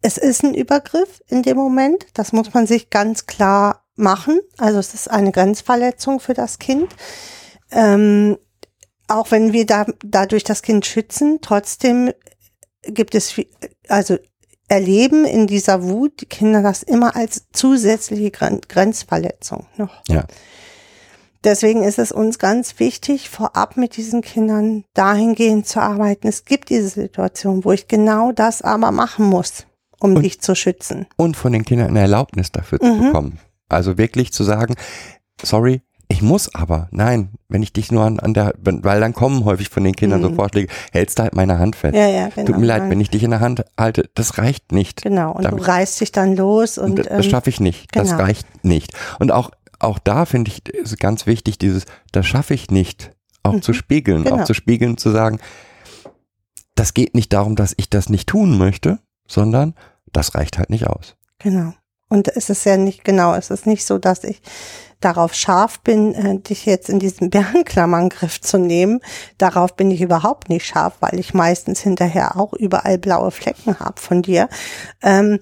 [SPEAKER 4] es ist ein Übergriff in dem Moment. Das muss man sich ganz klar machen. Also es ist eine Grenzverletzung für das Kind. Ähm, auch wenn wir da, dadurch das Kind schützen, trotzdem gibt es, also erleben in dieser Wut die Kinder das immer als zusätzliche Gren Grenzverletzung noch.
[SPEAKER 3] Ja.
[SPEAKER 4] Deswegen ist es uns ganz wichtig, vorab mit diesen Kindern dahingehend zu arbeiten. Es gibt diese Situation, wo ich genau das aber machen muss, um
[SPEAKER 3] Und-
[SPEAKER 4] dich zu schützen.
[SPEAKER 3] Und von den Kindern eine Erlaubnis dafür zu
[SPEAKER 4] Mhm.
[SPEAKER 3] bekommen. Also wirklich zu sagen, sorry, ich muss aber, nein, wenn ich dich nur an, an der, weil dann kommen häufig von den Kindern so
[SPEAKER 4] Mhm.
[SPEAKER 3] Vorschläge, hältst du halt meine Hand fest.
[SPEAKER 4] Ja, ja, genau.
[SPEAKER 3] Tut mir leid,
[SPEAKER 4] Nein.
[SPEAKER 3] wenn ich dich in der Hand halte, das reicht nicht.
[SPEAKER 4] Genau, und
[SPEAKER 3] damit-
[SPEAKER 4] du reißt dich dann los und,
[SPEAKER 3] das, das
[SPEAKER 4] ähm,
[SPEAKER 3] schaffe ich nicht. Das
[SPEAKER 4] genau.
[SPEAKER 3] reicht nicht. Und auch, auch da finde ich, ist ganz wichtig, dieses, das schaffe ich nicht, auch
[SPEAKER 4] Mhm.
[SPEAKER 3] zu spiegeln,
[SPEAKER 4] Genau.
[SPEAKER 3] auch zu spiegeln, zu sagen, das geht nicht darum, dass ich das nicht tun möchte, sondern das reicht halt nicht aus.
[SPEAKER 4] Genau. Und es ist ja nicht genau, es ist nicht so, dass ich darauf scharf bin, äh, dich jetzt in diesen Bärenklammerngriff zu nehmen. Darauf bin ich überhaupt nicht scharf, weil ich meistens hinterher auch überall blaue Flecken habe von dir. Ähm,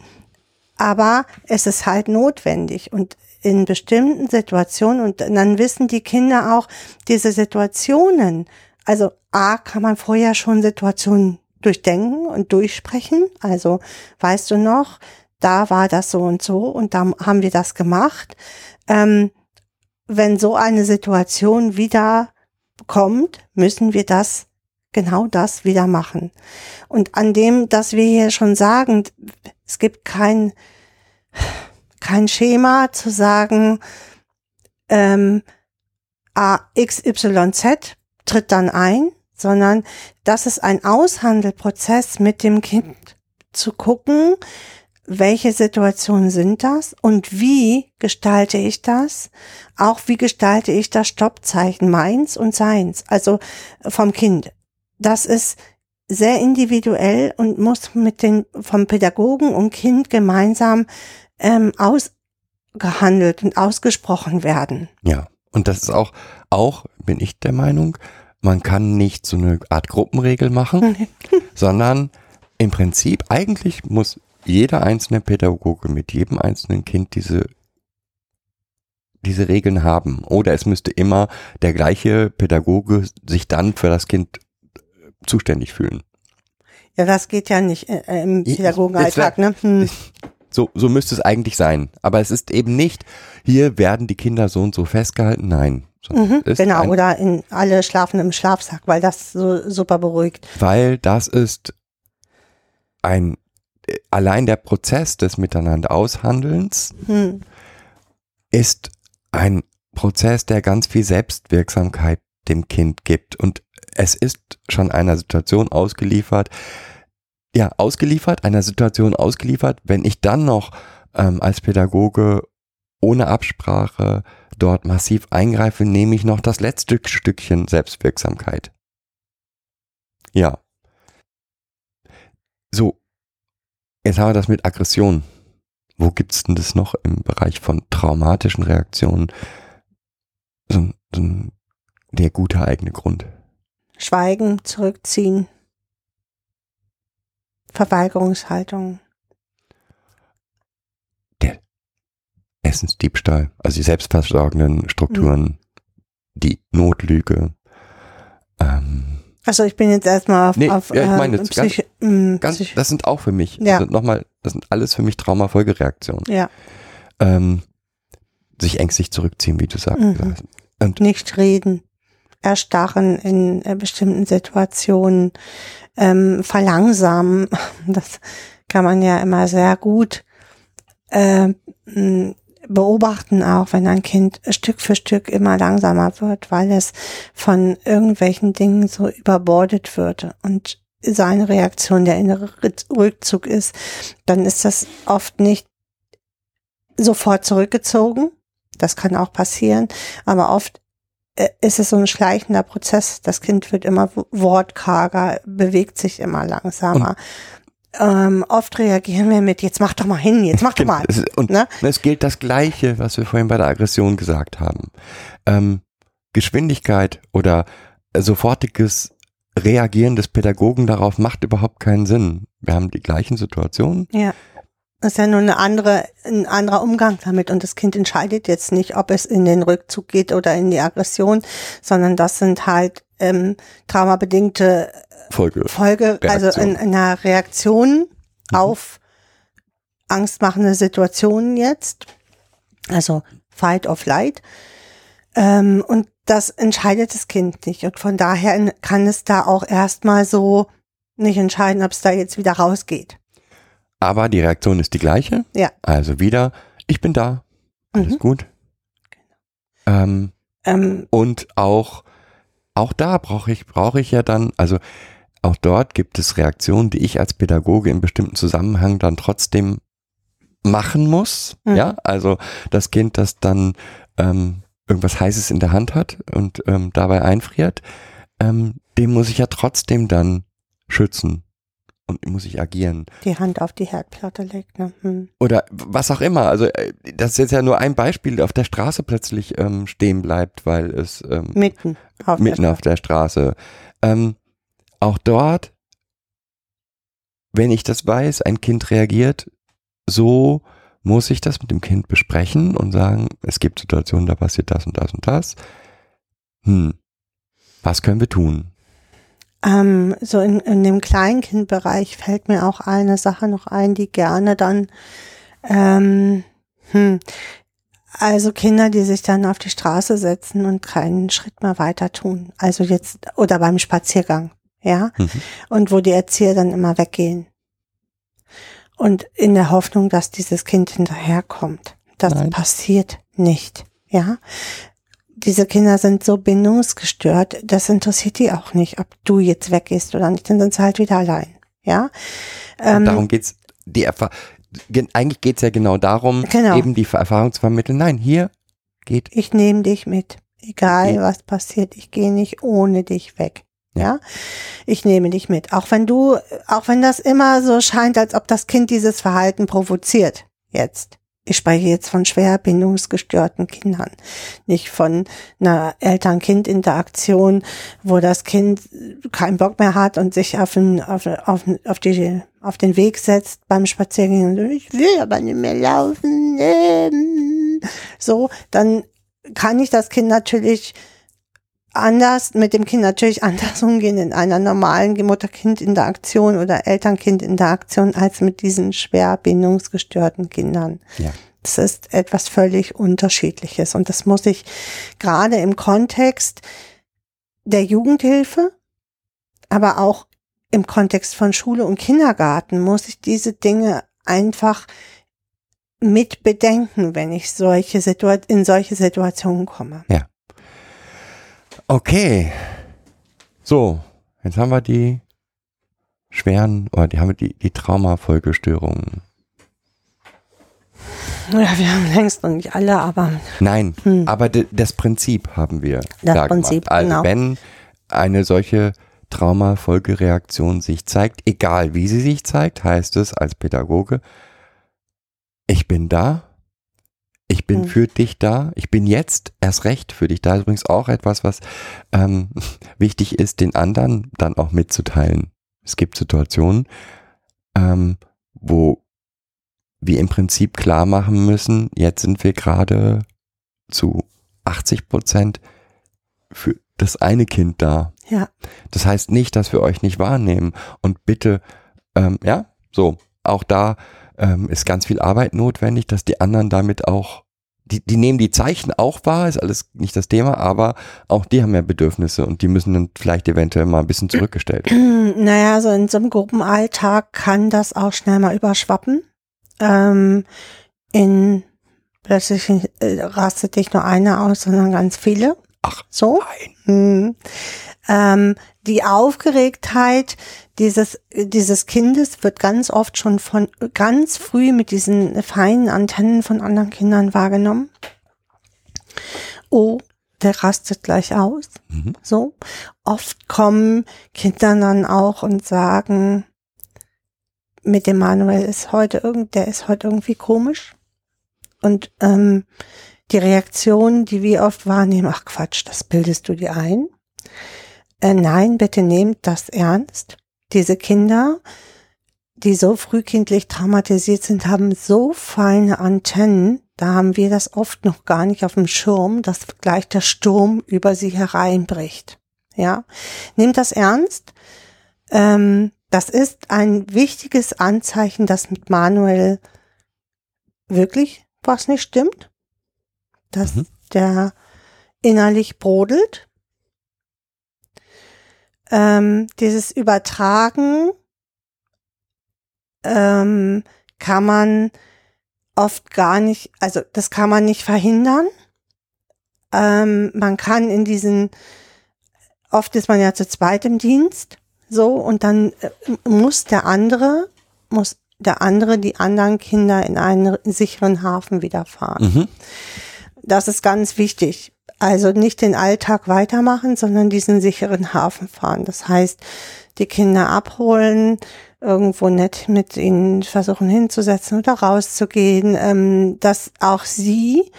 [SPEAKER 4] aber es ist halt notwendig und in bestimmten Situationen und dann wissen die Kinder auch diese Situationen. Also A, kann man vorher schon Situationen durchdenken und durchsprechen. Also weißt du noch, da war das so und so und da haben wir das gemacht. Ähm, wenn so eine Situation wieder kommt, müssen wir das, genau das wieder machen. Und an dem, dass wir hier schon sagen, es gibt kein, kein Schema zu sagen, ähm, A, XYZ tritt dann ein, sondern das ist ein Aushandelprozess mit dem Kind zu gucken, welche Situationen sind das und wie gestalte ich das? Auch wie gestalte ich das Stoppzeichen meins und seins, also vom Kind. Das ist sehr individuell und muss mit den vom Pädagogen und Kind gemeinsam ähm, ausgehandelt und ausgesprochen werden.
[SPEAKER 3] Ja, und das ist auch, auch bin ich der Meinung, man kann nicht so eine Art Gruppenregel machen, sondern im Prinzip eigentlich muss jeder einzelne Pädagoge mit jedem einzelnen Kind diese diese Regeln haben. Oder es müsste immer der gleiche Pädagoge sich dann für das Kind zuständig fühlen.
[SPEAKER 4] Ja, das geht ja nicht äh, im
[SPEAKER 3] Ich-
[SPEAKER 4] Pädagogenalltag, ne? Hm.
[SPEAKER 3] So, so müsste es eigentlich sein. Aber es ist eben nicht, hier werden die Kinder so und so festgehalten. Nein.
[SPEAKER 4] Mhm, genau, oder in alle schlafen im Schlafsack, weil das so super beruhigt.
[SPEAKER 3] Weil das ist ein, äh, allein der Prozess des Miteinander Aushandelns
[SPEAKER 4] Hm.
[SPEAKER 3] ist ein Prozess, der ganz viel Selbstwirksamkeit dem Kind gibt. Und es ist schon einer Situation ausgeliefert, ja, ausgeliefert, einer Situation ausgeliefert, wenn ich dann noch ähm, als Pädagoge ohne Absprache dort massiv eingreife, nehme ich noch das letzte Stückchen Selbstwirksamkeit. Ja. So, jetzt haben wir das mit Aggression. Wo gibt's denn das noch im Bereich von traumatischen Reaktionen? So, ein- so der gute eigene Grund.
[SPEAKER 4] Schweigen, zurückziehen, Verweigerungshaltung.
[SPEAKER 3] Essensdiebstahl, also die selbstversorgenden Strukturen, die Notlüge. Ähm,
[SPEAKER 4] Also ich bin jetzt erstmal auf,
[SPEAKER 3] Nee,
[SPEAKER 4] auf
[SPEAKER 3] ja, ich meine
[SPEAKER 4] ähm,
[SPEAKER 3] jetzt ganz-
[SPEAKER 4] Psych ähm,
[SPEAKER 3] ganz,
[SPEAKER 4] Psych
[SPEAKER 3] das sind auch für mich,
[SPEAKER 4] Ja.
[SPEAKER 3] also nochmal, das sind alles für mich Traumafolgereaktionen.
[SPEAKER 4] ja,
[SPEAKER 3] Ähm, sich ängstlich zurückziehen, wie du sagst.
[SPEAKER 4] Mhm. nicht reden, erstarren in äh, bestimmten Situationen, ähm, verlangsamen. Das kann man ja immer sehr gut äh, m, beobachten, auch wenn ein Kind Stück für Stück immer langsamer wird, weil es von irgendwelchen Dingen so überbordet wird und seine Reaktion der innere Rück- Rückzug ist, dann ist das oft nicht sofort zurückgezogen. Das kann auch passieren, aber oft äh, ist es so ein schleichender Prozess. Das Kind wird immer wortkarger, bewegt sich immer langsamer. Ähm, oft reagieren wir mit, jetzt mach doch mal hin, jetzt mach doch mal.
[SPEAKER 3] Es ist- Und
[SPEAKER 4] Ne?
[SPEAKER 3] es gilt das Gleiche, was wir vorhin bei der Aggression gesagt haben. Ähm, Geschwindigkeit oder sofortiges Reagieren des Pädagogen darauf macht überhaupt keinen Sinn. Wir haben die gleichen Situationen.
[SPEAKER 4] Ja. Das ist ja nur eine andere, ein anderer Umgang damit. Und das Kind entscheidet jetzt nicht, ob es in den Rückzug geht oder in die Aggression, sondern das sind halt ähm, traumabedingte
[SPEAKER 3] Folge.
[SPEAKER 4] Folge, also in, in einer Reaktion
[SPEAKER 3] Mhm.
[SPEAKER 4] auf angstmachende Situationen jetzt. Also Fight or Flight. Ähm, und das entscheidet das Kind nicht. Und von daher kann es da auch erstmal so nicht entscheiden, ob es da jetzt wieder rausgeht.
[SPEAKER 3] Aber die Reaktion ist die gleiche.
[SPEAKER 4] Ja.
[SPEAKER 3] Also wieder, ich bin da. Alles
[SPEAKER 4] Mhm.
[SPEAKER 3] gut. Ähm,
[SPEAKER 4] Ähm,
[SPEAKER 3] und auch, auch da brauche ich, brauche ich ja dann, also auch dort gibt es Reaktionen, die ich als Pädagoge in bestimmten Zusammenhang dann trotzdem machen muss.
[SPEAKER 4] Mhm.
[SPEAKER 3] Ja, also das Kind, das dann ähm, irgendwas Heißes in der Hand hat und ähm, dabei einfriert, ähm, dem muss ich ja trotzdem dann schützen und muss ich agieren.
[SPEAKER 4] die Hand auf die Herdplatte legt. Ne? Hm.
[SPEAKER 3] Oder was auch immer. Also äh, das ist jetzt ja nur ein Beispiel, der auf der Straße plötzlich ähm, stehen bleibt, weil es ähm,
[SPEAKER 4] Mitten auf
[SPEAKER 3] mitten
[SPEAKER 4] der
[SPEAKER 3] auf der Straße. Ähm, auch dort, wenn ich das weiß, ein Kind reagiert, so muss ich das mit dem Kind besprechen und sagen, es gibt Situationen, da passiert das und das und das. Hm, was können wir tun?
[SPEAKER 4] Ähm, so in, in dem Kleinkindbereich fällt mir auch eine Sache noch ein, die gerne dann, ähm, hm, Also Kinder, die sich dann auf die Straße setzen und keinen Schritt mehr weiter tun. Also jetzt, oder beim Spaziergang, ja.
[SPEAKER 3] Mhm.
[SPEAKER 4] Und wo die Erzieher dann immer weggehen. Und in der Hoffnung, dass dieses Kind hinterherkommt. Das
[SPEAKER 3] Nein.
[SPEAKER 4] passiert nicht, ja. Diese Kinder sind so bindungsgestört, das interessiert die auch nicht, ob du jetzt weggehst oder nicht, dann sind sie halt wieder allein, ja. Ähm,
[SPEAKER 3] Und darum geht's. Die Erfa gen- eigentlich geht's ja genau darum,
[SPEAKER 4] Genau.
[SPEAKER 3] eben die Erfahrung zu vermitteln. Nein, hier geht.
[SPEAKER 4] ich nehme dich mit. Egal
[SPEAKER 3] Okay.
[SPEAKER 4] was passiert, ich gehe nicht ohne dich weg.
[SPEAKER 3] Ja.
[SPEAKER 4] Ich nehme dich mit. Auch wenn du, auch wenn das immer so scheint, als ob das Kind dieses Verhalten provoziert. Jetzt. Ich spreche jetzt von schwer bindungsgestörten Kindern. Nicht von einer Eltern-Kind-Interaktion, wo das Kind keinen Bock mehr hat und sich auf den, auf, auf, auf, die, auf den Weg setzt beim Spaziergehen und ich will aber nicht mehr laufen. ähm. So, dann kann ich das Kind natürlich anders, mit dem Kind natürlich anders umgehen in einer normalen Mutter-Kind-Interaktion oder Eltern-Kind-Interaktion als mit diesen schwer bindungsgestörten Kindern.
[SPEAKER 3] Ja.
[SPEAKER 4] Das ist etwas völlig Unterschiedliches und das muss ich gerade im Kontext der Jugendhilfe, aber auch im Kontext von Schule und Kindergarten muss ich diese Dinge einfach mit bedenken, wenn ich solche Situa in solche Situationen komme.
[SPEAKER 3] Okay. So, jetzt haben wir die schweren, oder die haben wir die, die Traumafolgestörungen.
[SPEAKER 4] Ja, wir haben längst noch nicht alle, aber
[SPEAKER 3] Nein,
[SPEAKER 4] Hm.
[SPEAKER 3] aber das Prinzip haben wir
[SPEAKER 4] Das
[SPEAKER 3] klar
[SPEAKER 4] Prinzip,
[SPEAKER 3] gemacht. Also
[SPEAKER 4] genau.
[SPEAKER 3] wenn eine solche Traumafolgereaktion sich zeigt, egal wie sie sich zeigt, heißt es als Pädagoge, ich bin da, ich bin
[SPEAKER 4] Hm.
[SPEAKER 3] für dich da, ich bin jetzt erst recht für dich da. Das ist übrigens auch etwas, was ähm, wichtig ist, den anderen dann auch mitzuteilen. Es gibt Situationen, ähm, wo wir im Prinzip klar machen müssen, jetzt sind wir gerade zu 80 Prozent für das eine Kind da.
[SPEAKER 4] ja,
[SPEAKER 3] Das heißt nicht, dass wir euch nicht wahrnehmen. Und bitte, ähm, ja, so, auch da ähm, ist ganz viel Arbeit notwendig, dass die anderen damit auch, die, die nehmen die Zeichen auch wahr, ist alles nicht das Thema, aber auch die haben ja Bedürfnisse und die müssen dann vielleicht eventuell mal ein bisschen zurückgestellt werden.
[SPEAKER 4] naja, so in so einem Gruppenalltag kann das auch schnell mal überschwappen. Ähm, in plötzlich äh, rastet nicht nur einer aus, sondern ganz viele.
[SPEAKER 3] Ach,
[SPEAKER 4] So.
[SPEAKER 3] nein.
[SPEAKER 4] Hm. Ähm, die Aufgeregtheit dieses, dieses Kindes wird ganz oft schon von ganz früh mit diesen feinen Antennen von anderen Kindern wahrgenommen. Oh, der rastet gleich aus.
[SPEAKER 3] Mhm.
[SPEAKER 4] So. Oft kommen Kinder dann auch und sagen, mit dem Manuel ist heute irgend, der ist heute irgendwie komisch. Und ähm, die Reaktion, die wir oft wahrnehmen, ach Quatsch, das bildest du dir ein. Äh, nein, bitte nehmt das ernst. Diese Kinder, die so frühkindlich traumatisiert sind, haben so feine Antennen, da haben wir das oft noch gar nicht auf dem Schirm, dass gleich der Sturm über sie hereinbricht. Ja, nehmt das ernst. Ähm, das ist ein wichtiges Anzeichen, dass mit Manuel wirklich was nicht stimmt. Dass
[SPEAKER 3] Mhm.
[SPEAKER 4] der innerlich brodelt. Ähm, dieses Übertragen ähm, kann man oft gar nicht, also das kann man nicht verhindern. Ähm, man kann in diesen, oft ist man ja zu zweit im Dienst, so, und dann äh, muss der andere, muss der andere die anderen Kinder in einen sicheren Hafen wieder fahren.
[SPEAKER 3] Mhm.
[SPEAKER 4] Das ist ganz wichtig. Also nicht den Alltag weitermachen, sondern diesen sicheren Hafen fahren. Das heißt, die Kinder abholen, irgendwo nett mit ihnen versuchen hinzusetzen oder rauszugehen, ähm, dass auch sie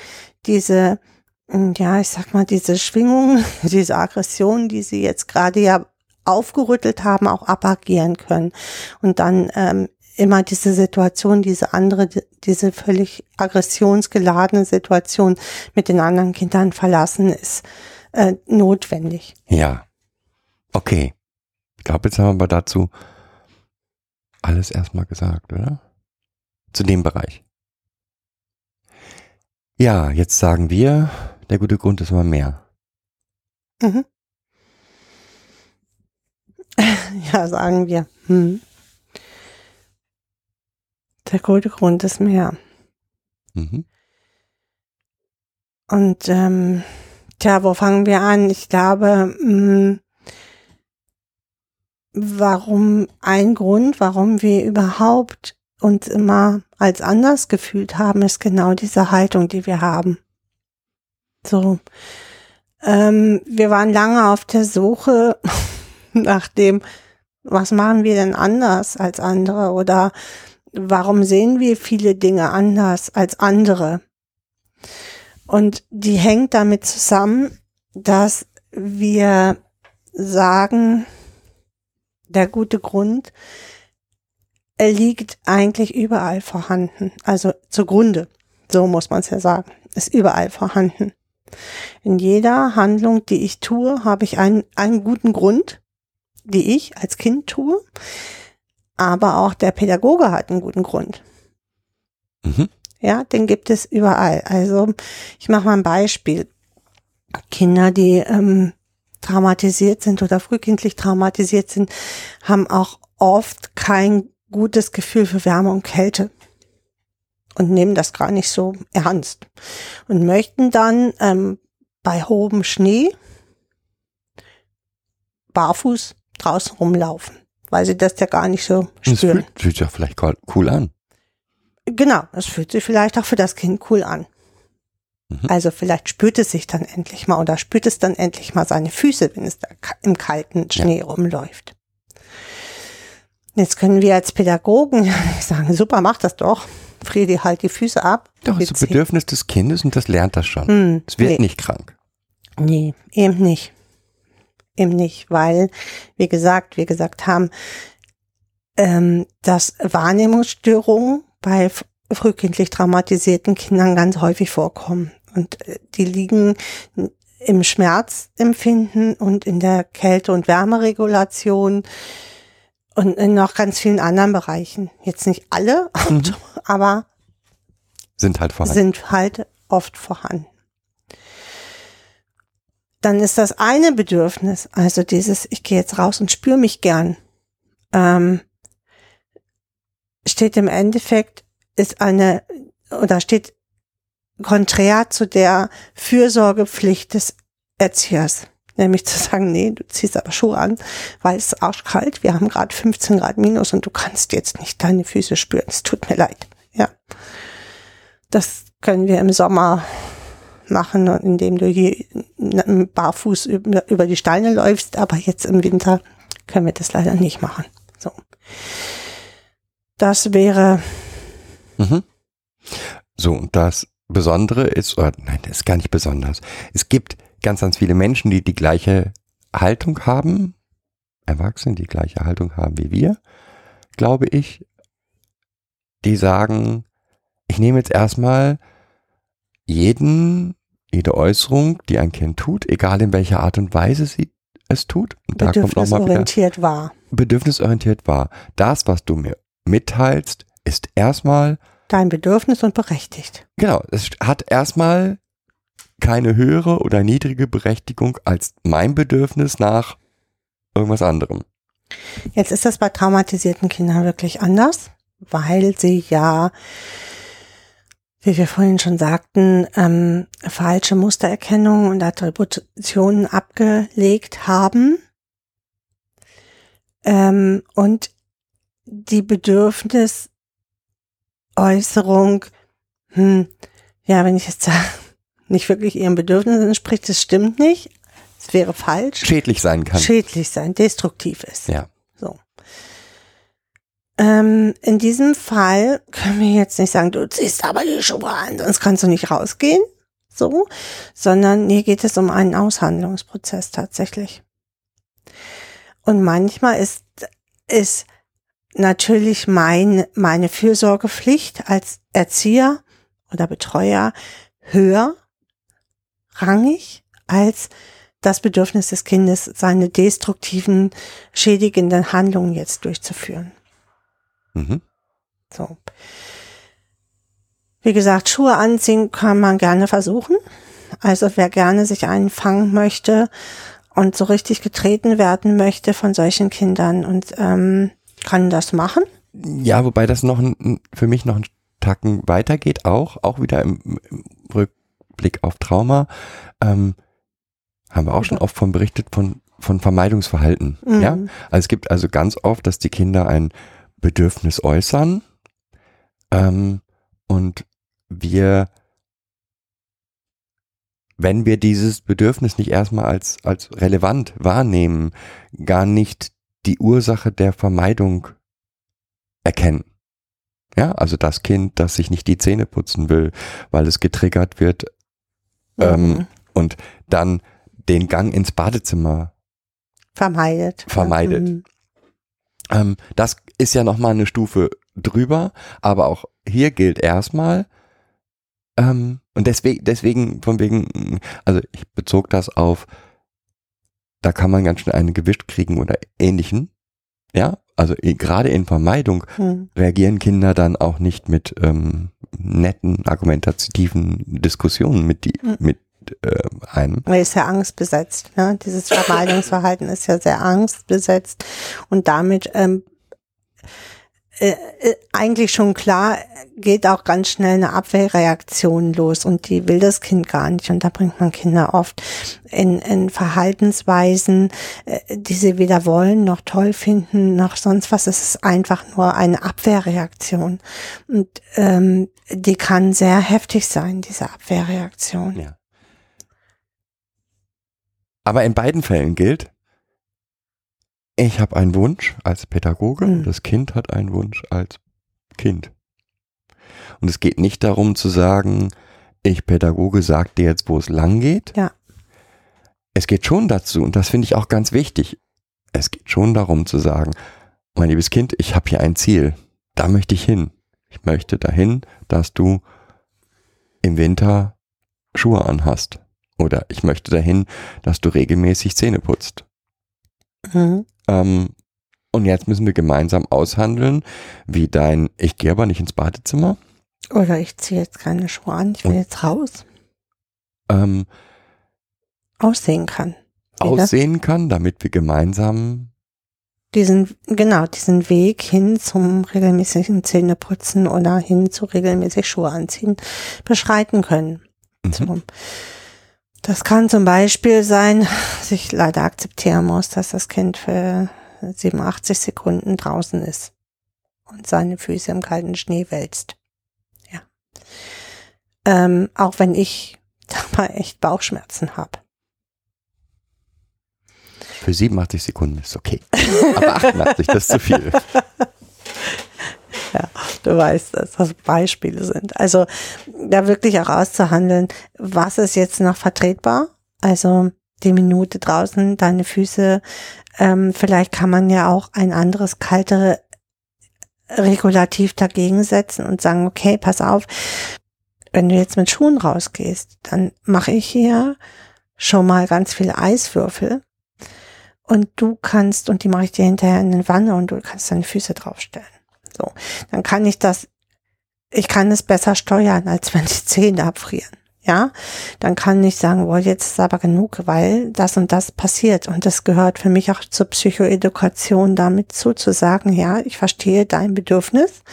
[SPEAKER 4] diese, mm, ja, ich sag mal, diese Schwingung, diese Aggression, die sie jetzt gerade ja aufgerüttelt haben, auch abagieren können und dann ähm, immer diese Situation, diese andere, die- diese völlig aggressionsgeladene Situation mit den anderen Kindern verlassen, ist äh, notwendig.
[SPEAKER 3] Ja. Okay. Ich glaube, jetzt haben wir aber dazu alles erstmal gesagt, oder? Zu dem Bereich. Ja, jetzt sagen wir, der gute Grund ist immer mehr.
[SPEAKER 4] Mhm. Ja, sagen wir. Hm. Der gute Grund ist mehr.
[SPEAKER 3] Mhm.
[SPEAKER 4] Und ähm, tja, wo fangen wir an? Ich glaube, mh, warum ein Grund, warum wir überhaupt uns immer als anders gefühlt haben, ist genau diese Haltung, die wir haben. So. Ähm, wir waren lange auf der Suche nach dem, was machen wir denn anders als andere oder warum sehen wir viele Dinge anders als andere? Und die hängt damit zusammen, dass wir sagen, der gute Grund, liegt eigentlich überall vorhanden. Also zugrunde, so muss man es ja sagen, ist überall vorhanden. In jeder Handlung, die ich tue, habe ich einen, einen guten Grund, die ich als Kind tue, aber auch der Pädagoge hat einen guten Grund.
[SPEAKER 3] Mhm.
[SPEAKER 4] Ja, den gibt es überall. Also ich mache mal ein Beispiel. Kinder, die ähm, traumatisiert sind oder frühkindlich traumatisiert sind, haben auch oft kein gutes Gefühl für Wärme und Kälte und nehmen das gar nicht so ernst und möchten dann ähm, bei hohem Schnee barfuß draußen rumlaufen, weil sie das ja gar nicht so
[SPEAKER 3] Es
[SPEAKER 4] spüren.
[SPEAKER 3] fühlt, fühlt sich auch vielleicht cool- an.
[SPEAKER 4] Genau, es fühlt sich vielleicht auch für das Kind cool an.
[SPEAKER 3] Mhm.
[SPEAKER 4] Also vielleicht spürt es sich dann endlich mal oder spürt es dann endlich mal seine Füße, wenn es da im kalten Schnee rumläuft. Jetzt können wir als Pädagogen sagen, super, mach das doch. Frier dir halt die Füße ab.
[SPEAKER 3] Doch,
[SPEAKER 4] Wir
[SPEAKER 3] ist ein Bedürfnis des Kindes und das lernt das schon.
[SPEAKER 4] Hm,
[SPEAKER 3] Es wird
[SPEAKER 4] nee.
[SPEAKER 3] nicht krank.
[SPEAKER 4] Nee, eben nicht. Eben nicht, weil, wie gesagt, wir gesagt haben, ähm, dass Wahrnehmungsstörungen bei frühkindlich traumatisierten Kindern ganz häufig vorkommen. Und äh, die liegen im Schmerzempfinden und in der Kälte- und Wärmeregulation und in noch ganz vielen anderen Bereichen. Jetzt nicht alle, aber
[SPEAKER 3] Sind halt vorhanden.
[SPEAKER 4] sind halt oft vorhanden. Dann ist das eine Bedürfnis, also dieses, ich gehe jetzt raus und spüre mich gern, ähm, steht im Endeffekt, ist eine, oder steht konträr zu der Fürsorgepflicht des Erziehers. Nämlich zu sagen, nee, du ziehst aber Schuhe an, weil es ist arschkalt, wir haben gerade 15 Grad minus und du kannst jetzt nicht deine Füße spüren. Es tut mir leid. Ja. Das können wir im Sommer machen, indem du hier barfuß über, über die Steine läufst, aber jetzt im Winter können wir das leider nicht machen. So. Das wäre,
[SPEAKER 3] Mhm. So, und das Besondere ist, oder nein, das ist gar nicht besonders. Es gibt ganz, ganz viele Menschen, die die gleiche Haltung haben, Erwachsene, die gleiche Haltung haben wie wir, glaube ich, die sagen, ich nehme jetzt erstmal jeden, jede Äußerung, die ein Kind tut, egal in welcher Art und Weise sie es tut, und da kommt nochmal
[SPEAKER 4] bedürfnisorientiert war.
[SPEAKER 3] bedürfnisorientiert war. Das, was du mir mitteilst, ist erstmal
[SPEAKER 4] Dein Bedürfnis und berechtigt.
[SPEAKER 3] Genau, es hat erstmal keine höhere oder niedrige Berechtigung als mein Bedürfnis nach irgendwas anderem.
[SPEAKER 4] Jetzt ist das bei traumatisierten Kindern wirklich anders, weil sie ja, wie wir vorhin schon sagten, ähm, falsche Mustererkennung und Attributionen abgelegt haben. Ähm, und die Bedürfnisäußerung, hm, ja, wenn ich jetzt sage, nicht wirklich ihrem Bedürfnis entspricht, das stimmt nicht. Es wäre falsch.
[SPEAKER 3] Schädlich sein kann.
[SPEAKER 4] Schädlich sein, destruktiv ist.
[SPEAKER 3] ja.
[SPEAKER 4] Ähm, in diesem Fall können wir jetzt nicht sagen, du ziehst aber die Schuhe an, sonst kannst du nicht rausgehen. So, sondern hier geht es um einen Aushandlungsprozess tatsächlich. Und manchmal ist, ist natürlich mein, meine Fürsorgepflicht als Erzieher oder Betreuer höher rangig als das Bedürfnis des Kindes, seine destruktiven, schädigenden Handlungen jetzt durchzuführen.
[SPEAKER 3] Mhm.
[SPEAKER 4] So. Wie gesagt, Schuhe anziehen kann man gerne versuchen. Also wer gerne sich einfangen möchte und so richtig getreten werden möchte von solchen Kindern und ähm, kann das machen.
[SPEAKER 3] Ja, wobei das noch ein, für mich noch einen Tacken weitergeht, auch, auch wieder im, im Rückblick auf Trauma. Ähm, haben wir auch schon oft von berichtet von, von Vermeidungsverhalten.
[SPEAKER 4] Mhm.
[SPEAKER 3] Ja, also es gibt also ganz oft, dass die Kinder ein Bedürfnis äußern ähm, und wir, wenn wir dieses Bedürfnis nicht erstmal als, als relevant wahrnehmen, gar nicht die Ursache der Vermeidung erkennen. Ja, also das Kind, das sich nicht die Zähne putzen will, weil es getriggert wird ähm,
[SPEAKER 4] Mhm.
[SPEAKER 3] und dann den Gang ins Badezimmer
[SPEAKER 4] vermeidet.
[SPEAKER 3] vermeidet.
[SPEAKER 4] Mhm.
[SPEAKER 3] Ähm, das ist ja nochmal eine Stufe drüber, aber auch hier gilt erstmal, ähm, und deswegen, deswegen, von wegen, also ich bezog das auf, da kann man ganz schnell einen gewischt kriegen oder ähnlichen. Ja, also eh, gerade in Vermeidung
[SPEAKER 4] Mhm.
[SPEAKER 3] reagieren Kinder dann auch nicht mit ähm, netten, argumentativen Diskussionen mit, die,
[SPEAKER 4] Mhm.
[SPEAKER 3] mit äh, einem.
[SPEAKER 4] Er ist ja angstbesetzt. Ne? Dieses Vermeidungsverhalten ist ja sehr angstbesetzt und damit ähm, äh, äh, eigentlich schon klar geht auch ganz schnell eine Abwehrreaktion los und die will das Kind gar nicht und da bringt man Kinder oft in, in Verhaltensweisen, äh, die sie weder wollen noch toll finden noch sonst was. Es ist einfach nur eine Abwehrreaktion und ähm, die kann sehr heftig sein, diese Abwehrreaktion.
[SPEAKER 3] Ja. Aber in beiden Fällen gilt, ich habe einen Wunsch als Pädagoge
[SPEAKER 4] Mhm.
[SPEAKER 3] und das Kind hat einen Wunsch als Kind. Und es geht nicht darum zu sagen, ich Pädagoge sag dir jetzt, wo es lang geht.
[SPEAKER 4] Ja.
[SPEAKER 3] Es geht schon dazu, und das finde ich auch ganz wichtig, es geht schon darum zu sagen, mein liebes Kind, ich habe hier ein Ziel, da möchte ich hin. Ich möchte dahin, dass du im Winter Schuhe anhast. Oder ich möchte dahin, dass du regelmäßig Zähne putzt.
[SPEAKER 4] Mhm.
[SPEAKER 3] Ähm, und jetzt müssen wir gemeinsam aushandeln, wie dein, ich gehe aber nicht ins Badezimmer,
[SPEAKER 4] Oder ich ziehe jetzt keine Schuhe an, ich will
[SPEAKER 3] Und-
[SPEAKER 4] jetzt raus,
[SPEAKER 3] ähm,
[SPEAKER 4] aussehen kann. Das?
[SPEAKER 3] aussehen kann, damit wir gemeinsam,
[SPEAKER 4] Diesen, genau, diesen Weg hin zum regelmäßigen Zähneputzen oder hin zu regelmäßig Schuhe anziehen beschreiten können.
[SPEAKER 3] mhm,
[SPEAKER 4] So. Das kann zum Beispiel sein, dass ich leider akzeptieren muss, dass das Kind für 87 Sekunden draußen ist und seine Füße im kalten Schnee wälzt. Ja. Ähm, auch wenn ich dabei echt Bauchschmerzen habe.
[SPEAKER 3] für 87 Sekunden ist okay. Aber 88, das ist zu viel.
[SPEAKER 4] Du weißt, dass das Beispiele sind. Also da wirklich auch auszuhandeln, was ist jetzt noch vertretbar? Also die Minute draußen, deine Füße, ähm, vielleicht kann man ja auch ein anderes kaltere Regulativ dagegen setzen und sagen, okay, pass auf, wenn du jetzt mit Schuhen rausgehst, dann mache ich hier schon mal ganz viele Eiswürfel und du kannst, und die mache ich dir hinterher in eine Wanne und du kannst deine Füße draufstellen. So, dann kann ich das, ich kann es besser steuern, als wenn die Zähne abfrieren. Ja, dann kann ich sagen, boah, jetzt ist aber genug, weil das und das passiert. Und das gehört für mich auch zur Psychoedukation damit zu, zu sagen, ja, ich verstehe dein Bedürfnis.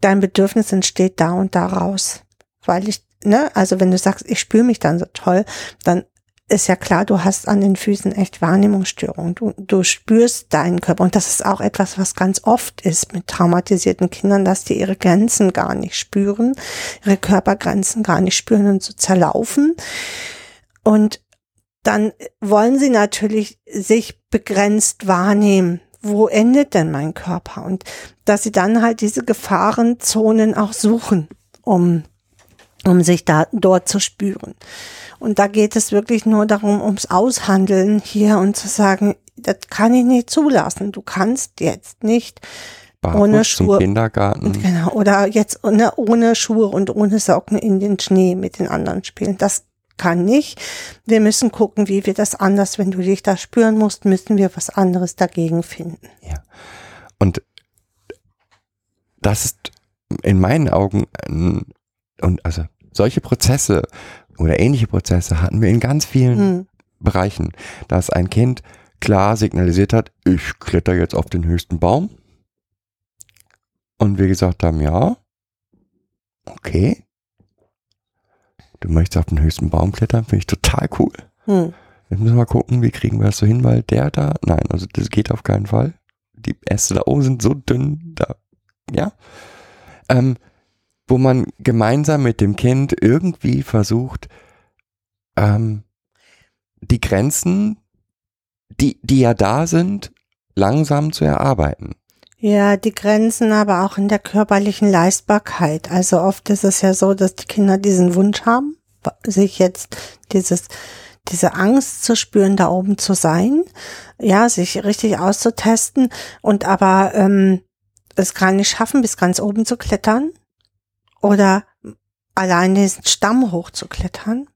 [SPEAKER 4] Dein Bedürfnis entsteht da und daraus. Weil ich, ne, also wenn du sagst, ich spüre mich dann so toll, dann ist ja klar, du hast an den Füßen echt Wahrnehmungsstörungen. Du, du spürst deinen Körper. Und das ist auch etwas, was ganz oft ist mit traumatisierten Kindern, dass die ihre Grenzen gar nicht spüren, ihre Körpergrenzen gar nicht spüren und so zerlaufen. Und dann wollen sie natürlich sich begrenzt wahrnehmen. Wo endet denn mein Körper? Und dass sie dann halt diese Gefahrenzonen auch suchen, um, um sich da dort zu spüren. Und da geht es wirklich nur darum, ums Aushandeln hier und zu sagen, das kann ich nicht zulassen. Du kannst jetzt nicht
[SPEAKER 3] Barfuß
[SPEAKER 4] Ohne
[SPEAKER 3] zum
[SPEAKER 4] Schuhe.
[SPEAKER 3] Kindergarten.
[SPEAKER 4] Genau, oder jetzt ohne, ohne Schuhe und ohne Socken in den Schnee mit den anderen spielen. Das kann nicht. Wir müssen gucken, wie wir das anders, wenn du dich da spüren musst, müssen wir was anderes dagegen finden.
[SPEAKER 3] Und das ist in meinen Augen ein, und also solche Prozesse oder ähnliche Prozesse hatten wir in ganz vielen
[SPEAKER 4] Hm.
[SPEAKER 3] Bereichen, dass ein Kind klar signalisiert hat, ich kletter jetzt auf den höchsten Baum. Und wir gesagt haben, ja, okay. Du möchtest auf den höchsten Baum klettern, finde ich total cool.
[SPEAKER 4] Hm.
[SPEAKER 3] Jetzt müssen wir mal gucken, wie kriegen wir das so hin, weil der da, nein, also das geht auf keinen Fall. Die Äste da oben sind so dünn, da, ja. Ähm, wo man gemeinsam mit dem Kind irgendwie versucht, ähm, die Grenzen, die, die ja da sind, langsam zu erarbeiten.
[SPEAKER 4] Ja, die Grenzen aber auch in der körperlichen Leistbarkeit. Also oft ist es ja so, dass die Kinder diesen Wunsch haben, sich jetzt dieses, diese Angst zu spüren, da oben zu sein, ja, sich richtig auszutesten und aber ähm, es gar nicht schaffen, bis ganz oben zu klettern oder allein diesen Stamm hochzuklettern.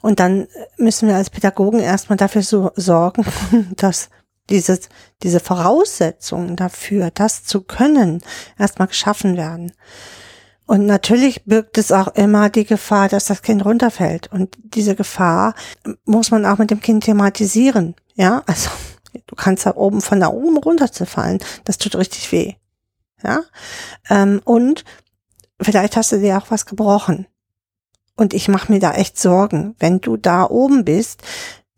[SPEAKER 4] Und dann müssen wir als Pädagogen erstmal dafür so sorgen, dass dieses, diese Voraussetzungen dafür, das zu können, erstmal geschaffen werden. Und natürlich birgt es auch immer die Gefahr, dass das Kind runterfällt. Und diese Gefahr muss man auch mit dem Kind thematisieren. Ja, also du kannst da oben von da oben runterzufallen. Das tut richtig weh. Ja, ähm, und vielleicht hast du dir auch was gebrochen. Und ich mache mir da echt Sorgen, wenn du da oben bist.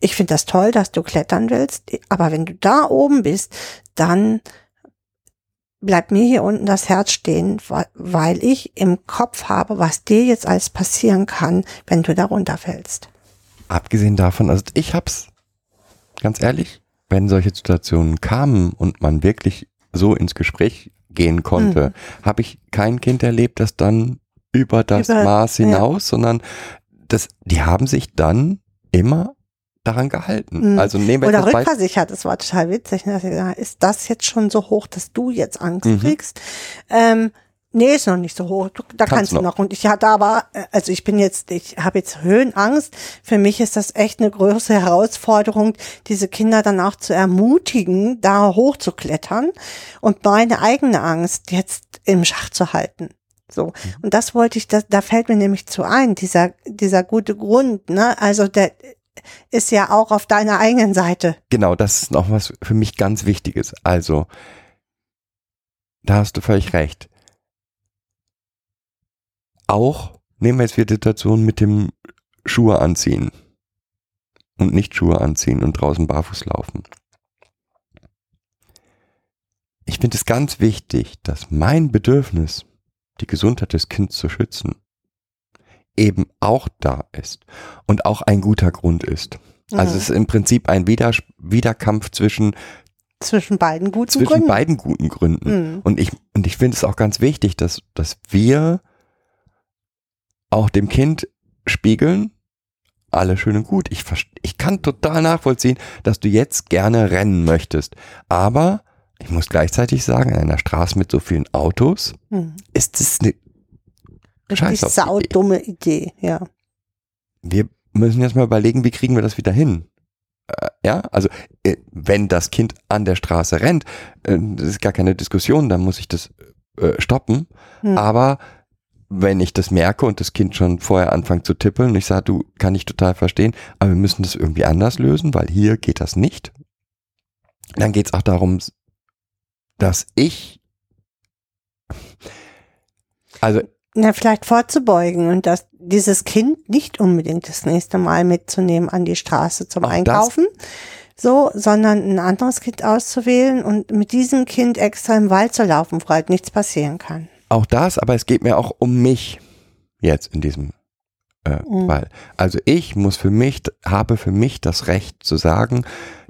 [SPEAKER 4] Ich finde das toll, dass du klettern willst, aber wenn du da oben bist, dann bleibt mir hier unten das Herz stehen, weil ich im Kopf habe, was dir jetzt alles passieren kann, wenn du da runterfällst.
[SPEAKER 3] Abgesehen davon, also ich hab's, ganz ehrlich, wenn solche Situationen kamen und man wirklich so ins Gespräch gehen konnte,
[SPEAKER 4] Mhm.
[SPEAKER 3] habe ich kein Kind erlebt, das dann über das
[SPEAKER 4] Über-
[SPEAKER 3] Maß
[SPEAKER 4] ja.
[SPEAKER 3] hinaus, sondern das, die haben sich dann immer daran gehalten.
[SPEAKER 4] Mhm.
[SPEAKER 3] Also nehmen wir
[SPEAKER 4] Oder rückversichert, das war total witzig. Ne? Ist das jetzt schon so hoch, dass du jetzt Angst
[SPEAKER 3] Mhm.
[SPEAKER 4] kriegst? Ähm, nee, ist noch nicht so hoch. Du, da
[SPEAKER 3] Kannst
[SPEAKER 4] kannst, du
[SPEAKER 3] noch.
[SPEAKER 4] noch. Und ich hatte aber, äh, also ich bin jetzt, ich habe jetzt Höhenangst. Für mich ist das echt eine große Herausforderung, diese Kinder dann auch zu ermutigen, da hochzuklettern und meine eigene Angst jetzt im Schach zu halten. So.
[SPEAKER 3] Mhm.
[SPEAKER 4] Und das wollte ich, das, da fällt mir nämlich zu ein, dieser, dieser gute Grund, ne? Also der ist ja auch auf deiner eigenen Seite.
[SPEAKER 3] Genau, das ist noch was für mich ganz Wichtiges. Also, da hast du völlig recht. Auch nehmen wir jetzt wieder die Situation mit dem Schuhe anziehen und nicht Schuhe anziehen und draußen barfuß laufen. Ich finde es ganz wichtig, dass mein Bedürfnis, die Gesundheit des Kindes zu schützen, eben auch da ist und auch ein guter Grund ist. Also
[SPEAKER 4] Mhm.
[SPEAKER 3] es ist im Prinzip ein Widers Widerkampf zwischen,
[SPEAKER 4] zwischen beiden guten
[SPEAKER 3] zwischen
[SPEAKER 4] Gründen.
[SPEAKER 3] beiden guten Gründen.
[SPEAKER 4] Mhm.
[SPEAKER 3] Und ich, und ich finde es auch ganz wichtig, dass, dass wir auch dem Kind spiegeln, alles schön und gut. Ich, ich kann total nachvollziehen, dass du jetzt gerne rennen möchtest. Aber ich muss gleichzeitig sagen, in einer Straße mit so vielen Autos
[SPEAKER 4] Mhm.
[SPEAKER 3] ist es eine,
[SPEAKER 4] Richtig saudumme Idee, ja.
[SPEAKER 3] wir müssen jetzt mal überlegen, wie kriegen wir das wieder hin? Äh, ja, also äh, wenn das Kind an der Straße rennt, äh, das ist gar keine Diskussion, dann muss ich das stoppen.
[SPEAKER 4] Hm.
[SPEAKER 3] Aber wenn ich das merke und das Kind schon vorher anfängt zu tippeln und ich sage, du kann ich total verstehen, aber wir müssen das irgendwie anders lösen, weil hier geht das nicht. Dann geht es auch darum, dass ich also
[SPEAKER 4] Na, vielleicht vorzubeugen und dass dieses Kind nicht unbedingt das nächste Mal mitzunehmen an die Straße zum
[SPEAKER 3] Auch das.
[SPEAKER 4] Einkaufen. So, sondern ein anderes Kind auszuwählen und mit diesem Kind extra im Wald zu laufen, wo halt nichts passieren kann.
[SPEAKER 3] Auch das, aber es geht mir auch um mich jetzt in diesem äh,
[SPEAKER 4] Mhm.
[SPEAKER 3] Fall. Also ich muss für mich, habe für mich das Recht zu sagen,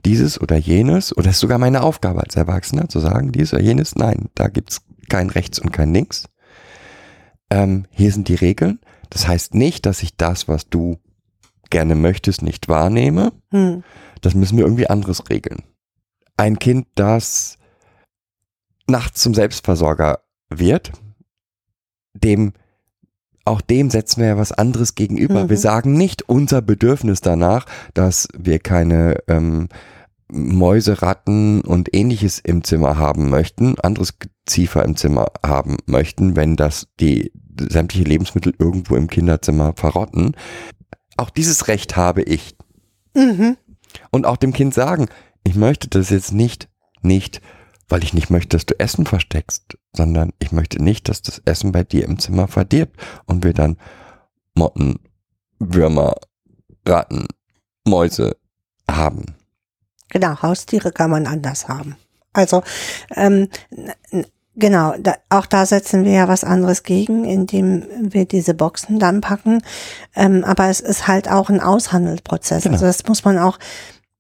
[SPEAKER 3] dieses oder jenes, oder es ist sogar meine Aufgabe als Erwachsener zu sagen, dieses oder jenes, nein, da gibt's kein Rechts und kein Links. Ähm, hier sind die Regeln. Das heißt nicht, dass ich das, was du gerne möchtest, nicht wahrnehme.
[SPEAKER 4] Hm.
[SPEAKER 3] Das müssen wir irgendwie anderes regeln. Ein Kind, das nachts zum Selbstversorger wird, dem, auch dem setzen wir ja was anderes gegenüber.
[SPEAKER 4] Mhm.
[SPEAKER 3] Wir sagen nicht unser Bedürfnis danach, dass wir keine ähm, Mäuse, Ratten und ähnliches im Zimmer haben möchten, anderes Geziefer im Zimmer haben möchten, wenn das die, sämtliche Lebensmittel irgendwo im Kinderzimmer verrotten. Auch dieses Recht habe ich.
[SPEAKER 4] Mhm.
[SPEAKER 3] Und auch dem Kind sagen, ich möchte das jetzt nicht, nicht, weil ich nicht möchte, dass du Essen versteckst, sondern ich möchte nicht, dass das Essen bei dir im Zimmer verdirbt und wir dann Motten, Würmer, Ratten, Mäuse haben.
[SPEAKER 4] Genau, Haustiere kann man anders haben. Also ähm, genau, da, auch da setzen wir ja was anderes gegen, indem wir diese Boxen dann packen. Ähm, aber es ist halt auch ein Aushandelprozess.
[SPEAKER 3] Genau.
[SPEAKER 4] Also das muss man auch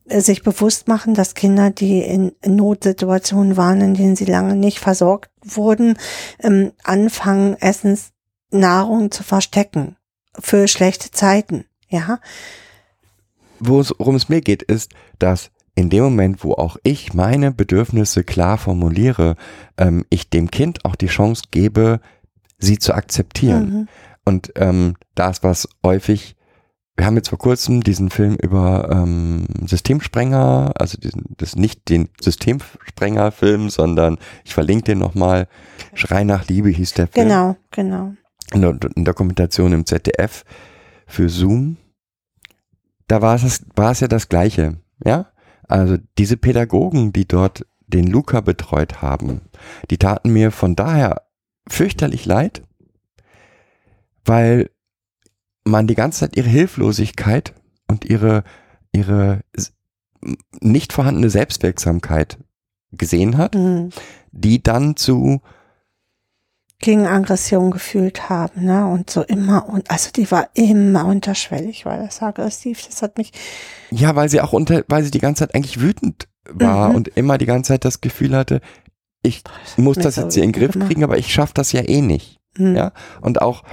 [SPEAKER 4] sich bewusst machen, dass Kinder, die in Notsituationen waren, in denen sie lange nicht versorgt wurden, ähm, anfangen, Essensnahrung zu verstecken für schlechte Zeiten. Ja,
[SPEAKER 3] Worum es mir geht, ist, dass in dem Moment, wo auch ich meine Bedürfnisse klar formuliere, ähm, ich dem Kind auch die Chance gebe, sie zu akzeptieren.
[SPEAKER 4] Mhm.
[SPEAKER 3] Und ähm, das, was häufig, wir haben jetzt vor kurzem diesen Film über ähm, Systemsprenger, also diesen, das nicht den Systemsprenger-Film, sondern ich verlinke den nochmal, Schrei nach Liebe hieß der Film.
[SPEAKER 4] genau, genau.
[SPEAKER 3] Eine, eine Dokumentation im ZDF für Zoom. Da war es, war es ja das Gleiche, ja? Also diese Pädagogen, die dort den Luca betreut haben, die taten mir von daher fürchterlich leid, weil man die ganze Zeit ihre Hilflosigkeit und ihre, ihre nicht vorhandene Selbstwirksamkeit gesehen hat,
[SPEAKER 4] Mhm.
[SPEAKER 3] die dann zu
[SPEAKER 4] gegen Aggression gefühlt haben, ne? Und so immer und also die war immer unterschwellig, war das aggressiv. Das hat mich
[SPEAKER 3] Ja, weil sie auch unter, weil sie die ganze Zeit eigentlich wütend war
[SPEAKER 4] Mhm.
[SPEAKER 3] und immer die ganze Zeit das Gefühl hatte, ich muss
[SPEAKER 4] mich
[SPEAKER 3] das
[SPEAKER 4] so
[SPEAKER 3] jetzt hier in den Griff
[SPEAKER 4] gemacht.
[SPEAKER 3] kriegen, aber ich schaffe das ja eh nicht.
[SPEAKER 4] hm,
[SPEAKER 3] Ja. Und auch,